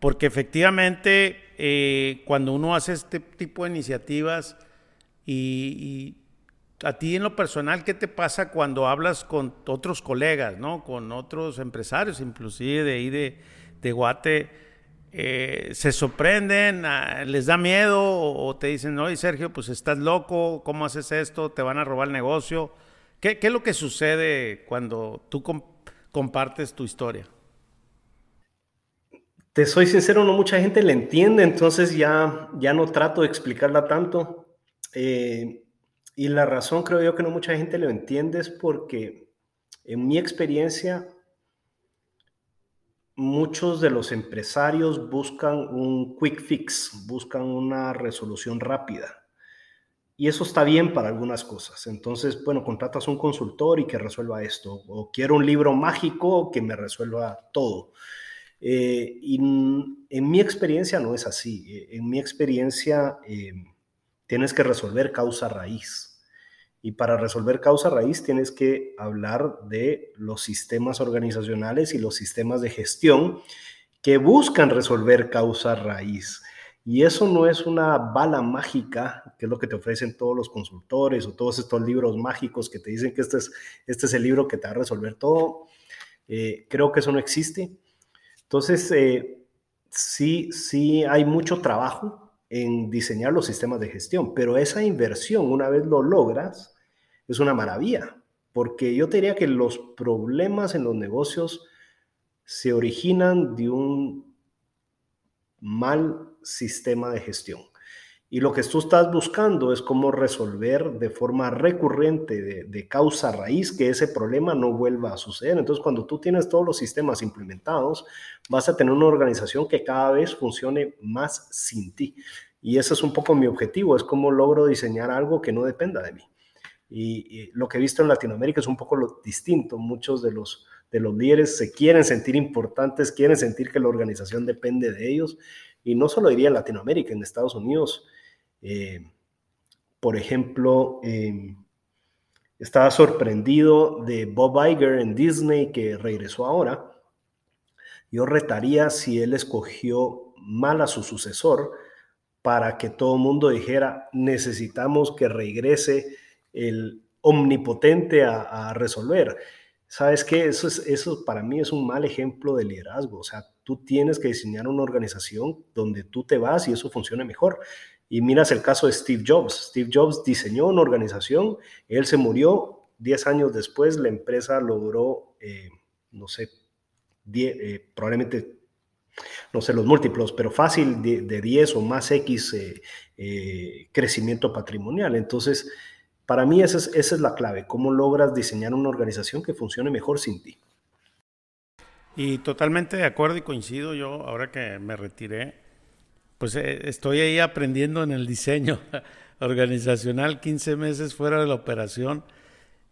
[SPEAKER 2] porque efectivamente eh, cuando uno hace este tipo de iniciativas y, a ti en lo personal, ¿qué te pasa cuando hablas con otros colegas, ¿no? Con otros empresarios, inclusive de ahí de, de Guate? Eh, se sorprenden, ah, les da miedo o te dicen, oye Sergio, pues estás loco, ¿cómo haces esto? ¿Te van a robar el negocio? ¿Qué, es lo que sucede cuando tú compartes tu historia?
[SPEAKER 1] Te soy sincero, no mucha gente le entiende, entonces ya, ya no trato de explicarla tanto. Eh, y la razón creo yo que no mucha gente lo entiende es porque en mi experiencia muchos de los empresarios buscan un quick fix, buscan una resolución rápida. Y eso está bien para algunas cosas. Entonces, bueno, contratas un consultor y que resuelva esto. O quiero un libro mágico que me resuelva todo. Eh, y en mi experiencia no es así. En mi experiencia eh, tienes que resolver causa raíz. Y para resolver causa raíz tienes que hablar de los sistemas organizacionales y los sistemas de gestión que buscan resolver causa raíz. Y eso no es una bala mágica, que es lo que te ofrecen todos los consultores o todos estos libros mágicos que te dicen que este es, este es el libro que te va a resolver todo. Eh, creo que eso no existe. Entonces, eh, sí, sí hay mucho trabajo en diseñar los sistemas de gestión, pero esa inversión, una vez lo logras, es una maravilla, porque yo te diría que los problemas en los negocios se originan de un mal sistema de gestión. Y lo que tú estás buscando es cómo resolver de forma recurrente, de, de, causa raíz, que ese problema no vuelva a suceder. Entonces, cuando tú tienes todos los sistemas implementados, vas a tener una organización que cada vez funcione más sin ti. Y ese es un poco mi objetivo, es cómo logro diseñar algo que no dependa de mí. Y, lo que he visto en Latinoamérica es un poco lo distinto. Muchos de los, de los líderes se quieren sentir importantes, quieren sentir que la organización depende de ellos. Y no solo diría en Latinoamérica, en Estados Unidos, eh, por ejemplo, estaba sorprendido de Bob Iger en Disney que regresó ahora. Yo retaría si él escogió mal a su sucesor para que todo el mundo dijera, necesitamos que regrese el omnipotente a, resolver. ¿Sabes qué? Eso, es, eso para mí es un mal ejemplo de liderazgo. O sea, tú tienes que diseñar una organización donde tú te vas y eso funcione mejor. Y miras el caso de Steve Jobs. Steve Jobs diseñó una organización, él se murió, 10 años después la empresa logró, eh, no sé, eh, probablemente, no sé los múltiplos, pero fácil de, 10 o más X eh, crecimiento patrimonial. Entonces, para mí esa es, esa es la clave, cómo logras diseñar una organización que funcione mejor sin ti.
[SPEAKER 2] Y totalmente de acuerdo y coincido yo, ahora que me retiré, pues eh, estoy ahí aprendiendo en el diseño organizacional, 15 meses fuera de la operación,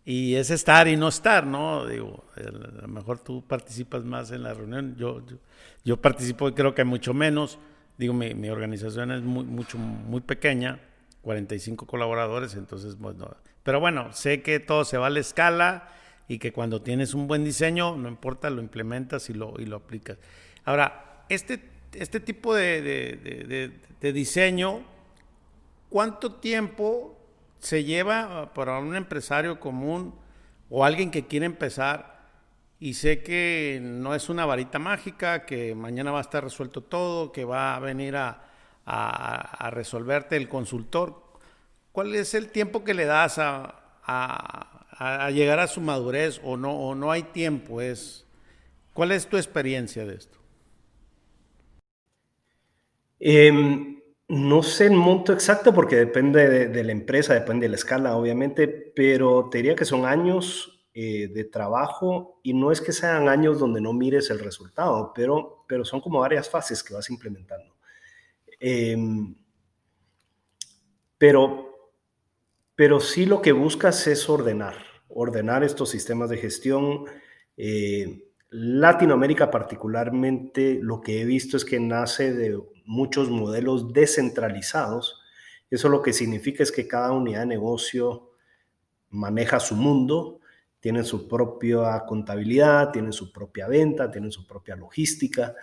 [SPEAKER 2] y es estar y no estar, ¿no? Digo, a lo mejor tú participas más en la reunión, yo, yo, participo creo que mucho menos, digo, mi, organización es muy, mucho, muy pequeña, 45 colaboradores, entonces, bueno, pero bueno, sé que todo se va a la escala y que cuando tienes un buen diseño, no importa, lo implementas y lo, y lo aplicas. Ahora, este este tipo de, diseño, ¿cuánto tiempo se lleva para un empresario común o alguien que quiere empezar? Y sé que no es una varita mágica, que mañana va a estar resuelto todo, que va a venir a, resolverte el consultor. ¿Cuál es el tiempo que le das a, llegar a su madurez o no, o no hay tiempo? Es, ¿Cuál es tu experiencia de esto?
[SPEAKER 1] Em, no sé el monto exacto porque depende de, la empresa, depende de la escala, obviamente, pero te diría que son años eh, de trabajo y no es que sean años donde no mires el resultado, pero, pero son como varias fases que vas implementando. Em, pero, pero sí lo que buscas es ordenar, ordenar estos sistemas de gestión. Eh, Latinoamérica particularmente lo que he visto es que nace de muchos modelos descentralizados. Eso lo que significa es que cada unidad de negocio maneja su mundo, tiene su propia contabilidad, tiene su propia venta, tiene su propia logística,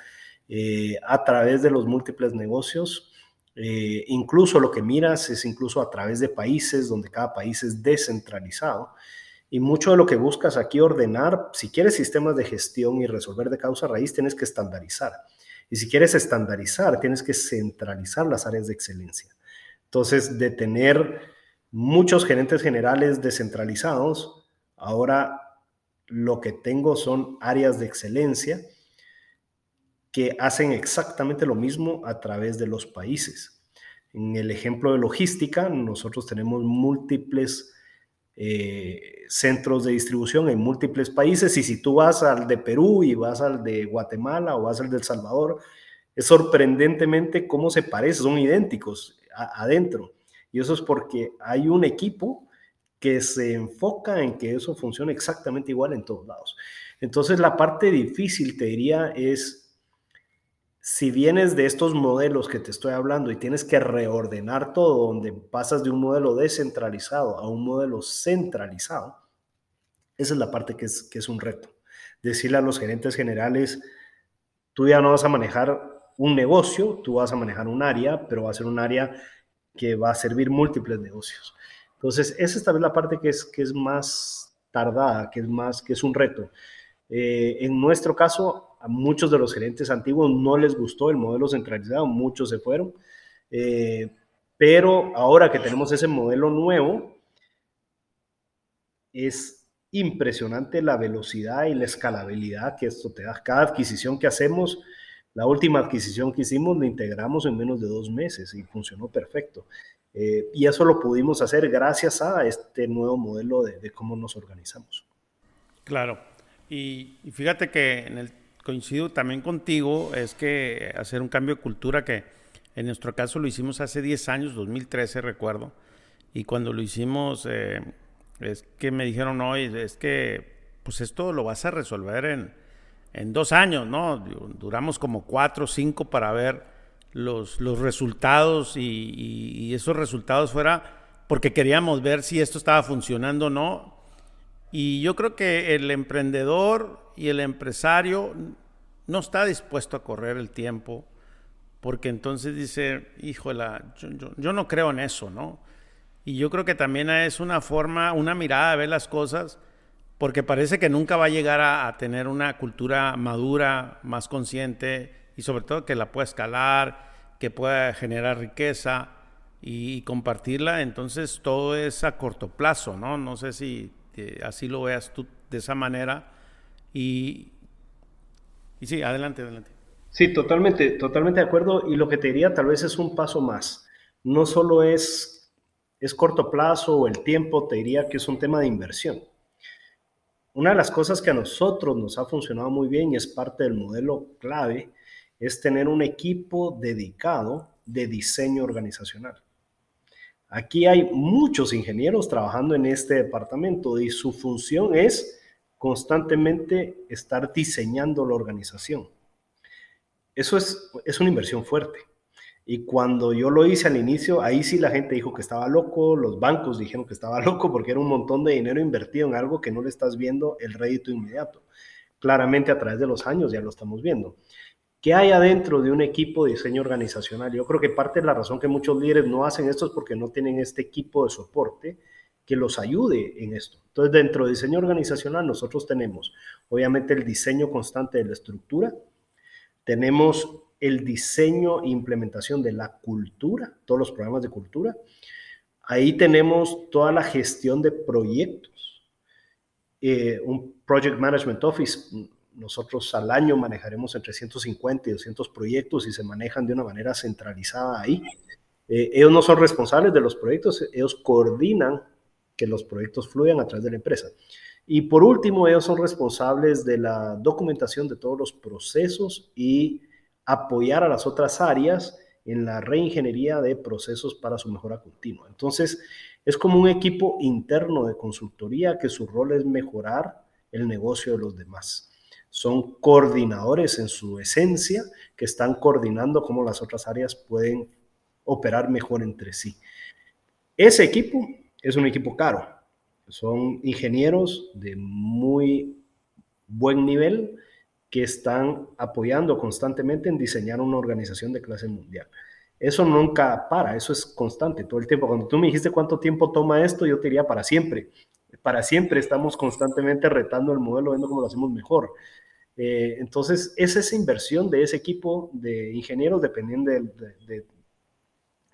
[SPEAKER 1] eh, a través de los múltiples negocios. Eh, incluso lo que miras es incluso a través de países donde cada país es descentralizado. Y mucho de lo que buscas aquí ordenar, si quieres sistemas de gestión y resolver de causa raíz, tienes que estandarizar. Y si quieres estandarizar, tienes que centralizar las áreas de excelencia. Entonces, de tener muchos gerentes generales descentralizados, ahora lo que tengo son áreas de excelencia que hacen exactamente lo mismo a través de los países. En el ejemplo de logística, nosotros tenemos múltiples eh, centros de distribución en múltiples países y si tú vas al de Perú y vas al de Guatemala o vas al de El Salvador, es sorprendentemente cómo se parecen, son idénticos adentro. Y eso es porque hay un equipo que se enfoca en que eso funcione exactamente igual en todos lados. Entonces la parte difícil, te diría, es si vienes de estos modelos que te estoy hablando y tienes que reordenar todo, donde pasas de un modelo descentralizado a un modelo centralizado, esa es la parte que es, que es un reto. Decirle a los gerentes generales, tú ya no vas a manejar un negocio, tú vas a manejar un área, pero va a ser un área que va a servir múltiples negocios. Entonces, esa es también la parte que es, que es más tardada, que es más, que es un reto. Eh, en nuestro caso, a muchos de los gerentes antiguos no les gustó el modelo centralizado, muchos se fueron. Eh, pero ahora que tenemos ese modelo nuevo, es impresionante la velocidad y la escalabilidad que esto te da. Cada adquisición que hacemos, la última adquisición que hicimos, la integramos en menos de dos meses y funcionó perfecto. Eh, y eso lo pudimos hacer gracias a este nuevo modelo de, cómo nos organizamos.
[SPEAKER 2] Claro. Y, fíjate que en el coincido también contigo, es que hacer un cambio de cultura que en nuestro caso lo hicimos hace 10 años, 2013 recuerdo, y cuando lo hicimos eh, es que me dijeron, hoy es que pues esto lo vas a resolver en, en dos años, ¿no? Duramos como cuatro o cinco para ver los, los resultados y, y, esos resultados fuera porque queríamos ver si esto estaba funcionando o no. Y yo creo que el emprendedor y el empresario no está dispuesto a correr el tiempo, porque entonces dice, híjole, yo, yo no creo en eso, ¿no? Y yo creo que también es una forma, una mirada de ver las cosas, porque parece que nunca va a llegar a, tener una cultura madura, más consciente y sobre todo que la pueda escalar, que pueda generar riqueza y, compartirla. Entonces todo es a corto plazo, ¿no? No sé si así lo veas tú de esa manera. Y, y sí, adelante, adelante.
[SPEAKER 1] Sí, totalmente, totalmente de acuerdo. Y lo que te diría tal vez es un paso más. No solo es es corto plazo o el tiempo, te diría que es un tema de inversión. Una de las cosas que a nosotros nos ha funcionado muy bien y es parte del modelo clave es tener un equipo dedicado de diseño organizacional. Aquí hay muchos ingenieros trabajando en este departamento y su función es constantemente estar diseñando la organización. Eso es, es una inversión fuerte. Y cuando yo lo hice al inicio, ahí sí la gente dijo que estaba loco, los bancos dijeron que estaba loco porque era un montón de dinero invertido en algo que no le estás viendo el rédito inmediato. Claramente a través de los años ya lo estamos viendo. ¿Qué hay adentro de un equipo de diseño organizacional? Yo creo que parte de la razón que muchos líderes no hacen esto es porque no tienen este equipo de soporte que los ayude en esto. Entonces, dentro de diseño organizacional nosotros tenemos, obviamente, el diseño constante de la estructura, tenemos el diseño e implementación de la cultura, todos los programas de cultura. Ahí tenemos toda la gestión de proyectos. Eh, un Project Management Office, nosotros al año manejaremos entre 150 y 200 proyectos y se manejan de una manera centralizada ahí. Eh, ellos no son responsables de los proyectos, ellos coordinan que los proyectos fluyan a través de la empresa. Y por último, ellos son responsables de la documentación de todos los procesos y apoyar a las otras áreas en la reingeniería de procesos para su mejora continua. Entonces, es como un equipo interno de consultoría que su rol es mejorar el negocio de los demás. Son coordinadores en su esencia que están coordinando cómo las otras áreas pueden operar mejor entre sí. Ese equipo es un equipo caro. Son ingenieros de muy buen nivel que están apoyando constantemente en diseñar una organización de clase mundial. Eso nunca para, eso es constante todo el tiempo. Cuando tú me dijiste cuánto tiempo toma esto, yo te diría para siempre. Para siempre estamos constantemente retando el modelo, viendo cómo lo hacemos mejor. Eh, entonces, es esa inversión de ese equipo de ingenieros, dependiendo de,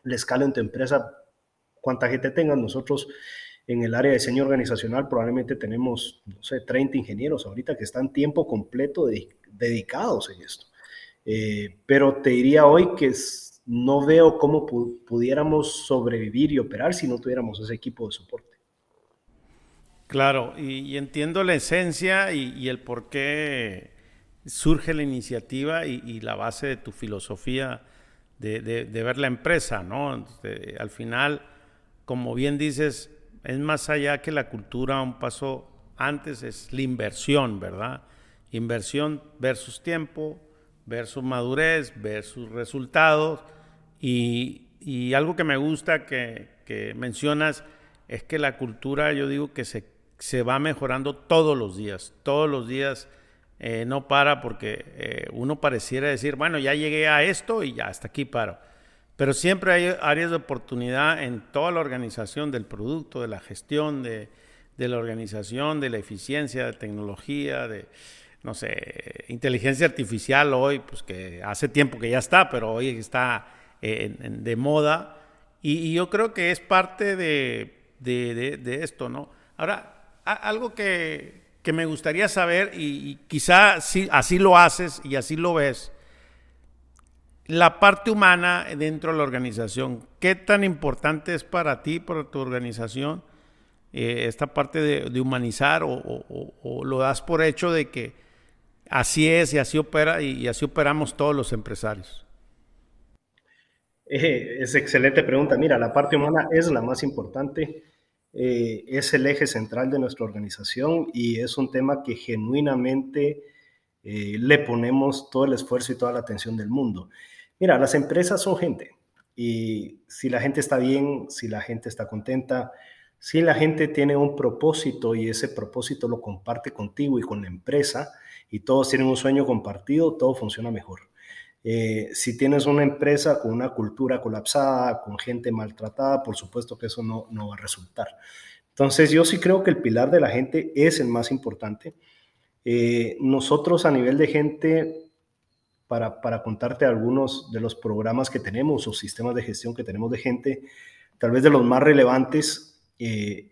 [SPEAKER 1] la escala en tu empresa, cuánta gente tengan. Nosotros en el área de diseño organizacional probablemente tenemos, no sé, 30 ingenieros ahorita que están tiempo completo dedicados en esto. Eh, pero te diría hoy que no veo cómo pudiéramos sobrevivir y operar si no tuviéramos ese equipo de soporte.
[SPEAKER 2] Claro, y, entiendo la esencia y, el por qué surge la iniciativa y, la base de tu filosofía de, ver la empresa, ¿no? al final, como bien dices, es más allá que la cultura, un paso antes es la inversión, ¿verdad? Inversión versus tiempo, versus madurez, versus resultados. Y, algo que me gusta que, que, mencionas es que la cultura, yo digo que se, se va mejorando todos los días, todos los días. Eh, no para porque eh, uno pareciera decir, bueno, ya llegué a esto y ya hasta aquí paro. Pero siempre hay áreas de oportunidad en toda la organización del producto, de la gestión, de, la organización, de la eficiencia, de tecnología, de, no sé, inteligencia artificial hoy, pues que hace tiempo que ya está, pero hoy está de moda. Y, yo creo que es parte de, esto, ¿no? Ahora, algo que, me gustaría saber, y, y quizá sí, así lo haces y así lo ves, la parte humana dentro de la organización, ¿qué tan importante es para ti, para tu organización, eh, esta parte de, humanizar o, lo das por hecho de que así es y así opera y, así operamos todos los empresarios?
[SPEAKER 1] Eh, es excelente pregunta. Mira, la parte humana es la más importante, eh, es el eje central de nuestra organización y es un tema que genuinamente le ponemos todo el esfuerzo y toda la atención del mundo. Mira, las empresas son gente Y si la gente está bien, si la gente está contenta, si la gente tiene un propósito y ese propósito lo comparte contigo y con la empresa y todos tienen un sueño compartido, todo funciona mejor. Eh, si tienes una empresa con una cultura colapsada, con gente maltratada, por supuesto que eso no, no va a resultar. Entonces yo sí creo que el pilar de la gente es el más importante. Eh, nosotros a nivel de gente, para, para, contarte algunos de los programas que tenemos o sistemas de gestión que tenemos de gente, tal vez de los más relevantes, eh,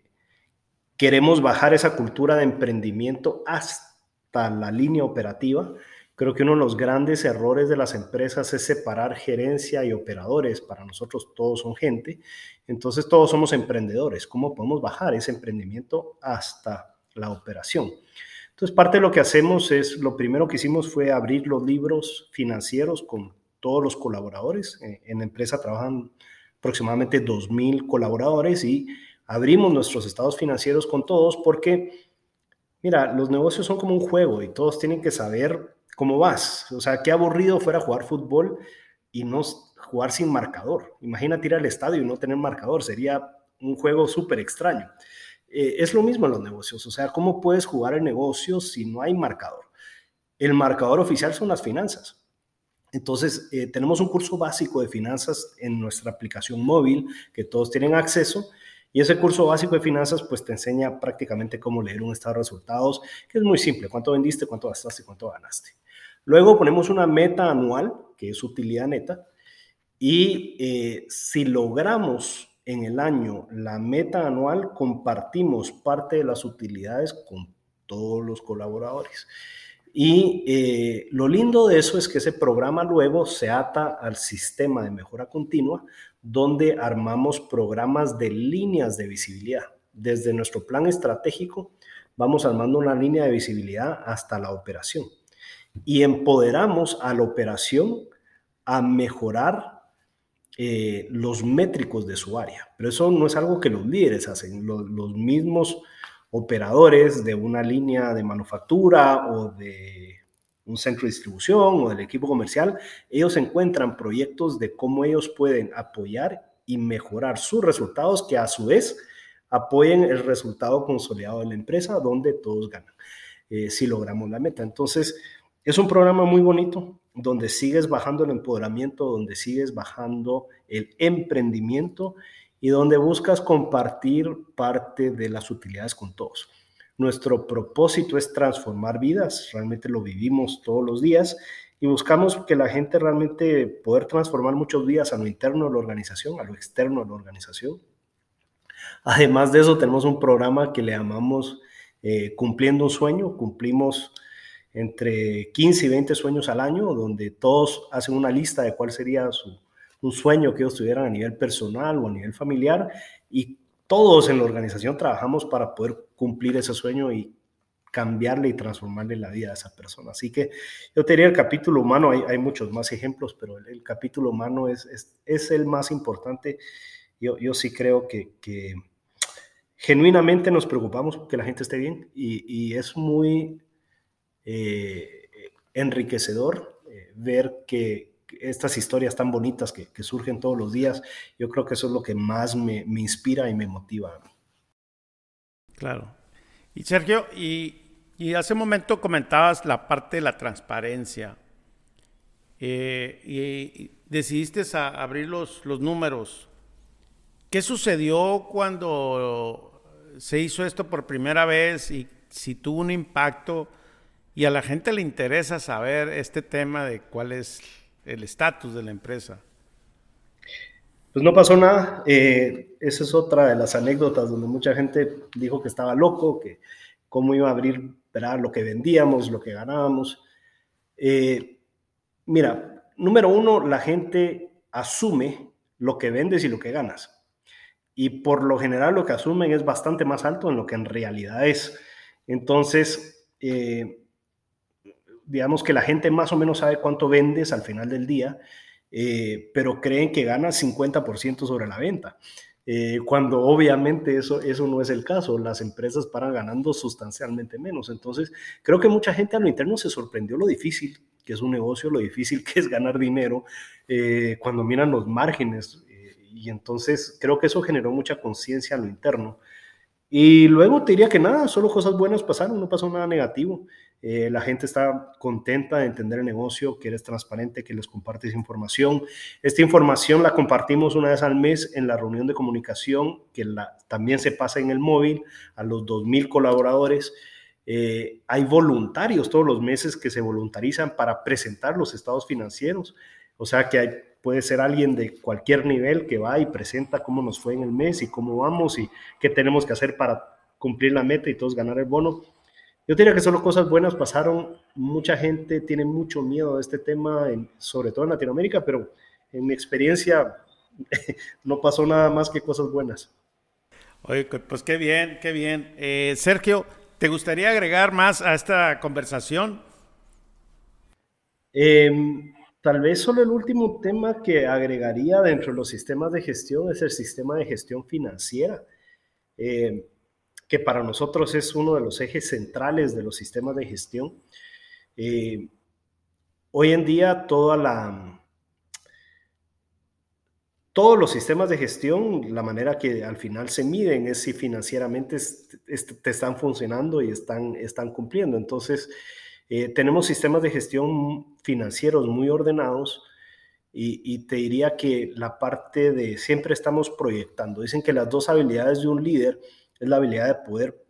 [SPEAKER 1] queremos bajar esa cultura de emprendimiento hasta la línea operativa. Creo que uno de los grandes errores de las empresas es separar gerencia y operadores. Para nosotros todos son gente, entonces todos somos emprendedores. ¿Cómo podemos bajar ese emprendimiento hasta la operación? Entonces parte de lo que hacemos es, lo primero que hicimos fue abrir los libros financieros con todos los colaboradores. Eh, en la empresa trabajan aproximadamente 2.000 colaboradores y abrimos nuestros estados financieros con todos porque, mira, los negocios son como un juego y todos tienen que saber cómo vas. O sea, qué aburrido fuera jugar fútbol y no jugar sin marcador. Imagínate ir al estadio y no tener marcador, sería un juego súper extraño. Eh, es lo mismo en los negocios, o sea, ¿cómo puedes jugar el negocio si no hay marcador? El marcador oficial son las finanzas. Entonces, eh, tenemos un curso básico de finanzas en nuestra aplicación móvil que todos tienen acceso y ese curso básico de finanzas pues te enseña prácticamente cómo leer un estado de resultados, que es muy simple, cuánto vendiste, cuánto gastaste, cuánto ganaste. Luego ponemos una meta anual, que es utilidad neta, y eh, si logramos en el año la meta anual, compartimos parte de las utilidades con todos los colaboradores. Y eh, lo lindo de eso es que ese programa luego se ata al sistema de mejora continua, donde armamos programas de líneas de visibilidad. Desde nuestro plan estratégico vamos armando una línea de visibilidad hasta la operación. Y empoderamos a la operación a mejorar eh, los métricos de su área. Pero eso no es algo que los líderes hacen. Los, mismos operadores de una línea de manufactura o de un centro de distribución o del equipo comercial, ellos encuentran proyectos de cómo ellos pueden apoyar y mejorar sus resultados que a su vez apoyen el resultado consolidado de la empresa donde todos ganan eh, si logramos la meta. Entonces, es un programa muy bonito donde sigues bajando el empoderamiento, donde sigues bajando el emprendimiento y donde buscas compartir parte de las utilidades con todos. Nuestro propósito es transformar vidas, realmente lo vivimos todos los días y buscamos que la gente realmente poder transformar muchos días a lo interno de la organización, a lo externo de la organización. Además de eso, tenemos un programa que le llamamos eh, Cumpliendo un Sueño. Cumplimos entre 15 y 20 sueños al año, donde todos hacen una lista de cuál sería su, un sueño que ellos tuvieran a nivel personal o a nivel familiar y todos en la organización trabajamos para poder cumplir ese sueño y cambiarle y transformarle la vida a esa persona. Así que yo te diría el capítulo humano, hay, muchos más ejemplos, pero el, capítulo humano es, es, es, el más importante. Yo, yo sí creo que, que, genuinamente nos preocupamos que la gente esté bien y, y es muy eh, enriquecedor eh, ver que, estas historias tan bonitas que, surgen todos los días, yo creo que eso es lo que más me, inspira y me motiva
[SPEAKER 2] Claro. Y Sergio, y, hace un momento comentabas la parte de la transparencia. Eh, y, decidiste abrir los, los números. ¿Qué sucedió cuando se hizo esto por primera vez y si tuvo un impacto? Y a la gente le interesa saber este tema de cuál es el estatus de la empresa?
[SPEAKER 1] Pues no pasó nada. Eh, esa es otra de las anécdotas donde mucha gente dijo que estaba loco, que cómo iba a abrir ¿verdad? lo que vendíamos, lo que ganábamos. Eh, mira, número uno, la gente asume lo que vendes y lo que ganas. Y por lo general lo que asumen es bastante más alto en lo que en realidad es. Entonces, eh, digamos que la gente más o menos sabe cuánto vendes al final del día, eh, pero creen que ganas 50% sobre la venta. Eh, cuando obviamente eso, eso no es el caso, las empresas paran ganando sustancialmente menos. Entonces, creo que mucha gente a lo interno se sorprendió lo difícil que es un negocio, lo difícil que es ganar dinero eh, cuando miran los márgenes. Eh, y entonces creo que eso generó mucha conciencia a lo interno. Y luego te diría que nada, solo cosas buenas pasaron, no pasó nada negativo. Eh, la gente está contenta de entender el negocio, que eres transparente, que les compartes información. Esta información la compartimos una vez al mes en la reunión de comunicación, que también se pasa en el móvil a los 2.000 colaboradores. Eh, hay voluntarios todos los meses que se voluntarizan para presentar los estados financieros. O sea que puede ser alguien de cualquier nivel que va y presenta cómo nos fue en el mes y cómo vamos y qué tenemos que hacer para cumplir la meta y todos ganar el bono. Yo diría que solo cosas buenas pasaron. Mucha gente tiene mucho miedo de este tema, sobre todo en Latinoamérica, pero en mi experiencia no pasó nada más que cosas buenas.
[SPEAKER 2] Oye, pues qué bien, qué bien. Eh, Sergio, ¿te gustaría agregar más a esta conversación?
[SPEAKER 1] Em, tal vez solo el último tema que agregaría dentro de los sistemas de gestión es el sistema de gestión financiera. Eh, que para nosotros es uno de los ejes centrales de los sistemas de gestión. Eh, hoy en día toda la, todos los sistemas de gestión, la manera que al final se miden es si financieramente te están funcionando y están, están cumpliendo. Entonces, eh, tenemos sistemas de gestión financieros muy ordenados y, y, te diría que la parte de siempre estamos proyectando. Dicen que las dos habilidades de un líder es la habilidad de poder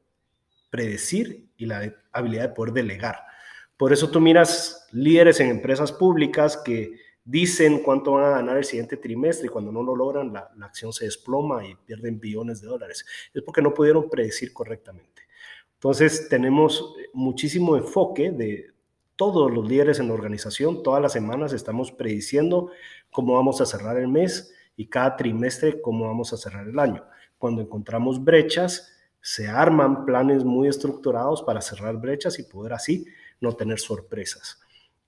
[SPEAKER 1] predecir y la habilidad de poder delegar. Por eso tú miras líderes en empresas públicas que dicen cuánto van a ganar el siguiente trimestre y cuando no lo logran la, acción se desploma y pierden billones de dólares. Es porque no pudieron predecir correctamente. Entonces tenemos muchísimo enfoque de todos los líderes en la organización. Todas las semanas estamos prediciendo cómo vamos a cerrar el mes y cada trimestre cómo vamos a cerrar el año. Cuando encontramos brechas, se arman planes muy estructurados para cerrar brechas y poder así no tener sorpresas.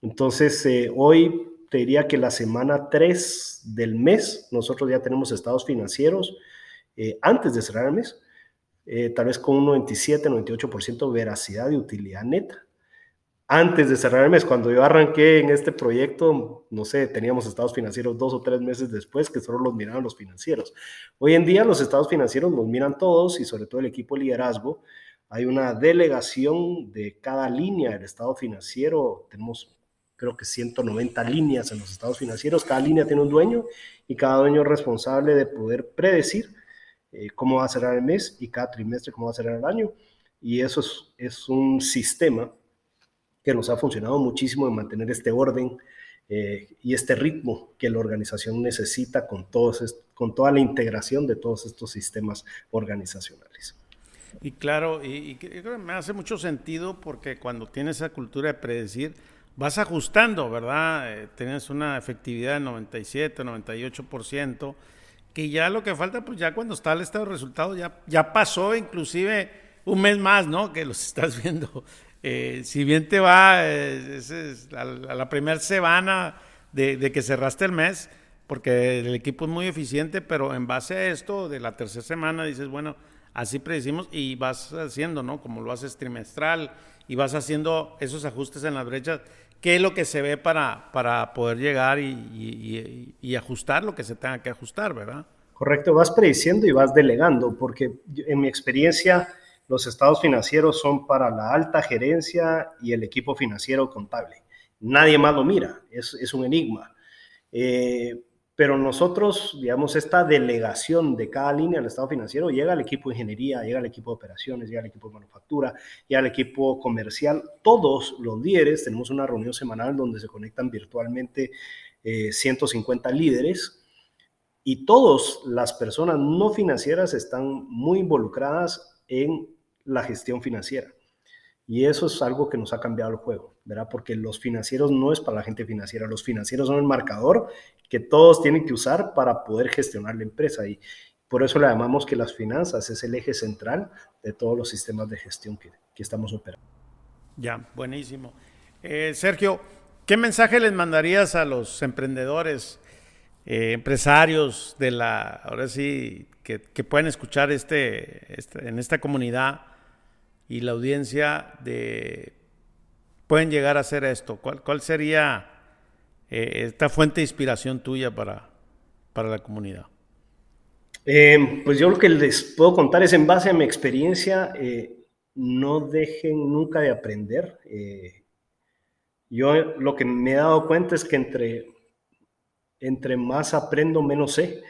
[SPEAKER 1] Entonces, eh, hoy te diría que la semana 3 del mes, nosotros ya tenemos estados financieros eh, antes de cerrar el mes, eh, tal vez con un 97, 98% veracidad y utilidad neta antes de cerrar el mes, cuando yo arranqué en este proyecto, no sé, teníamos estados financieros dos o tres meses después que solo los miraban los financieros. Hoy en día los estados financieros los miran todos y sobre todo el equipo de liderazgo. Hay una delegación de cada línea del estado financiero. Tenemos creo que 190 líneas en los estados financieros. Cada línea tiene un dueño y cada dueño es responsable de poder predecir eh, cómo va a cerrar el mes y cada trimestre cómo va a cerrar el año. Y eso es, es un sistema que nos ha funcionado muchísimo en mantener este orden eh, y este ritmo que la organización necesita con, todos, con toda la integración de todos estos sistemas organizacionales.
[SPEAKER 2] Y claro, y, creo me hace mucho sentido porque cuando tienes esa cultura de predecir, vas ajustando, ¿verdad? Eh, tienes una efectividad de 97, 98%, que ya lo que falta, pues ya cuando está el estado de resultados, ya, ya pasó inclusive un mes más, ¿no? Que los estás viendo eh, si bien te va eh, a, la primera semana de, que cerraste el mes, porque el equipo es muy eficiente, pero en base a esto, de la tercera semana, dices, bueno, así predecimos y vas haciendo, ¿no? Como lo haces trimestral y vas haciendo esos ajustes en las brechas, ¿qué es lo que se ve para, para poder llegar y, y ajustar lo que se tenga que ajustar, ¿verdad?
[SPEAKER 1] Correcto, vas prediciendo y vas delegando, porque en mi experiencia los estados financieros son para la alta gerencia y el equipo financiero contable. Nadie más lo mira, es, un enigma. Eh, pero nosotros, digamos, esta delegación de cada línea del estado financiero llega al equipo de ingeniería, llega al equipo de operaciones, llega al equipo de manufactura, llega al equipo comercial. Todos los líderes, tenemos una reunión semanal donde se conectan virtualmente 150 eh, líderes y todas las personas no financieras están muy involucradas en la gestión financiera. Y eso es algo que nos ha cambiado el juego, ¿verdad? Porque los financieros no es para la gente financiera, los financieros son el marcador que todos tienen que usar para poder gestionar la empresa. Y por eso le llamamos que las finanzas es el eje central de todos los sistemas de gestión que, estamos operando.
[SPEAKER 2] Ya, buenísimo. Eh, Sergio, ¿qué mensaje les mandarías a los emprendedores, eh, empresarios de la, ahora sí, que, pueden escuchar este, este, en esta comunidad? Y la audiencia de pueden llegar a hacer esto? ¿Cuál, cuál sería eh, esta fuente de inspiración tuya para, para la comunidad?
[SPEAKER 1] Eh, pues yo lo que les puedo contar es en base a mi experiencia, eh, no dejen nunca de aprender. yo lo que me he dado cuenta es que entre, entre más aprendo, menos sé.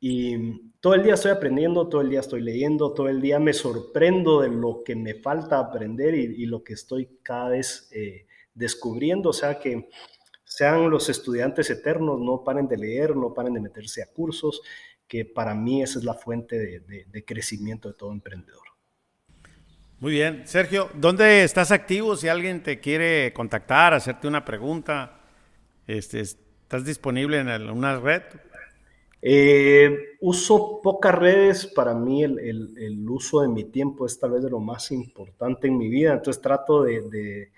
[SPEAKER 1] Y todo el día estoy aprendiendo, todo el día estoy leyendo, todo el día me sorprendo de lo que me falta aprender y, lo que estoy cada vez descubriendo. O sea que sean los estudiantes eternos, no paren de leer, no paren de meterse a cursos, que para mí esa es la fuente de, crecimiento de todo emprendedor.
[SPEAKER 2] Muy bien. Sergio, ¿dónde estás activo? Si alguien te quiere contactar, hacerte una pregunta, este, ¿estás disponible en una red?
[SPEAKER 1] Eh, uso pocas redes, para mí el, uso de mi tiempo es tal vez de lo más importante en mi vida, entonces trato de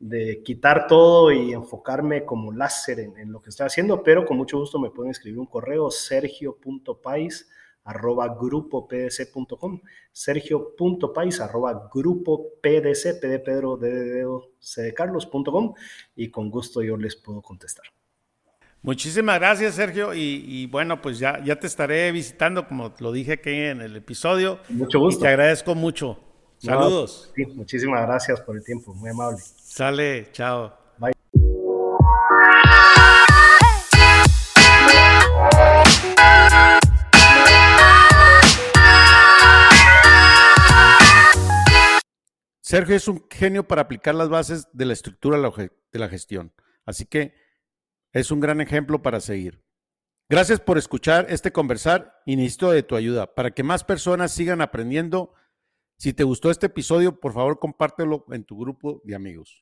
[SPEAKER 1] de quitar todo y enfocarme como láser en, lo que estoy haciendo, pero con mucho gusto me pueden escribir un correo sergio.pais arroba grupopdc.com sergio.pais arroba grupopdc p de Pedro d de Carlos.com y con gusto yo les puedo contestar.
[SPEAKER 2] Muchísimas gracias, Sergio. Y, bueno, pues ya, ya te estaré visitando, como lo dije aquí en el episodio.
[SPEAKER 1] Mucho gusto.
[SPEAKER 2] Y te agradezco mucho. Saludos.
[SPEAKER 1] muchísimas gracias por el tiempo, muy amable.
[SPEAKER 2] Sale, chao.
[SPEAKER 1] Bye.
[SPEAKER 2] Sergio es un genio para aplicar las bases de la estructura de la gestión, así que es un gran ejemplo para seguir. Gracias por escuchar este conversar y necesito de tu ayuda para que más personas sigan aprendiendo. Si te gustó este episodio, por favor compártelo en tu grupo de amigos.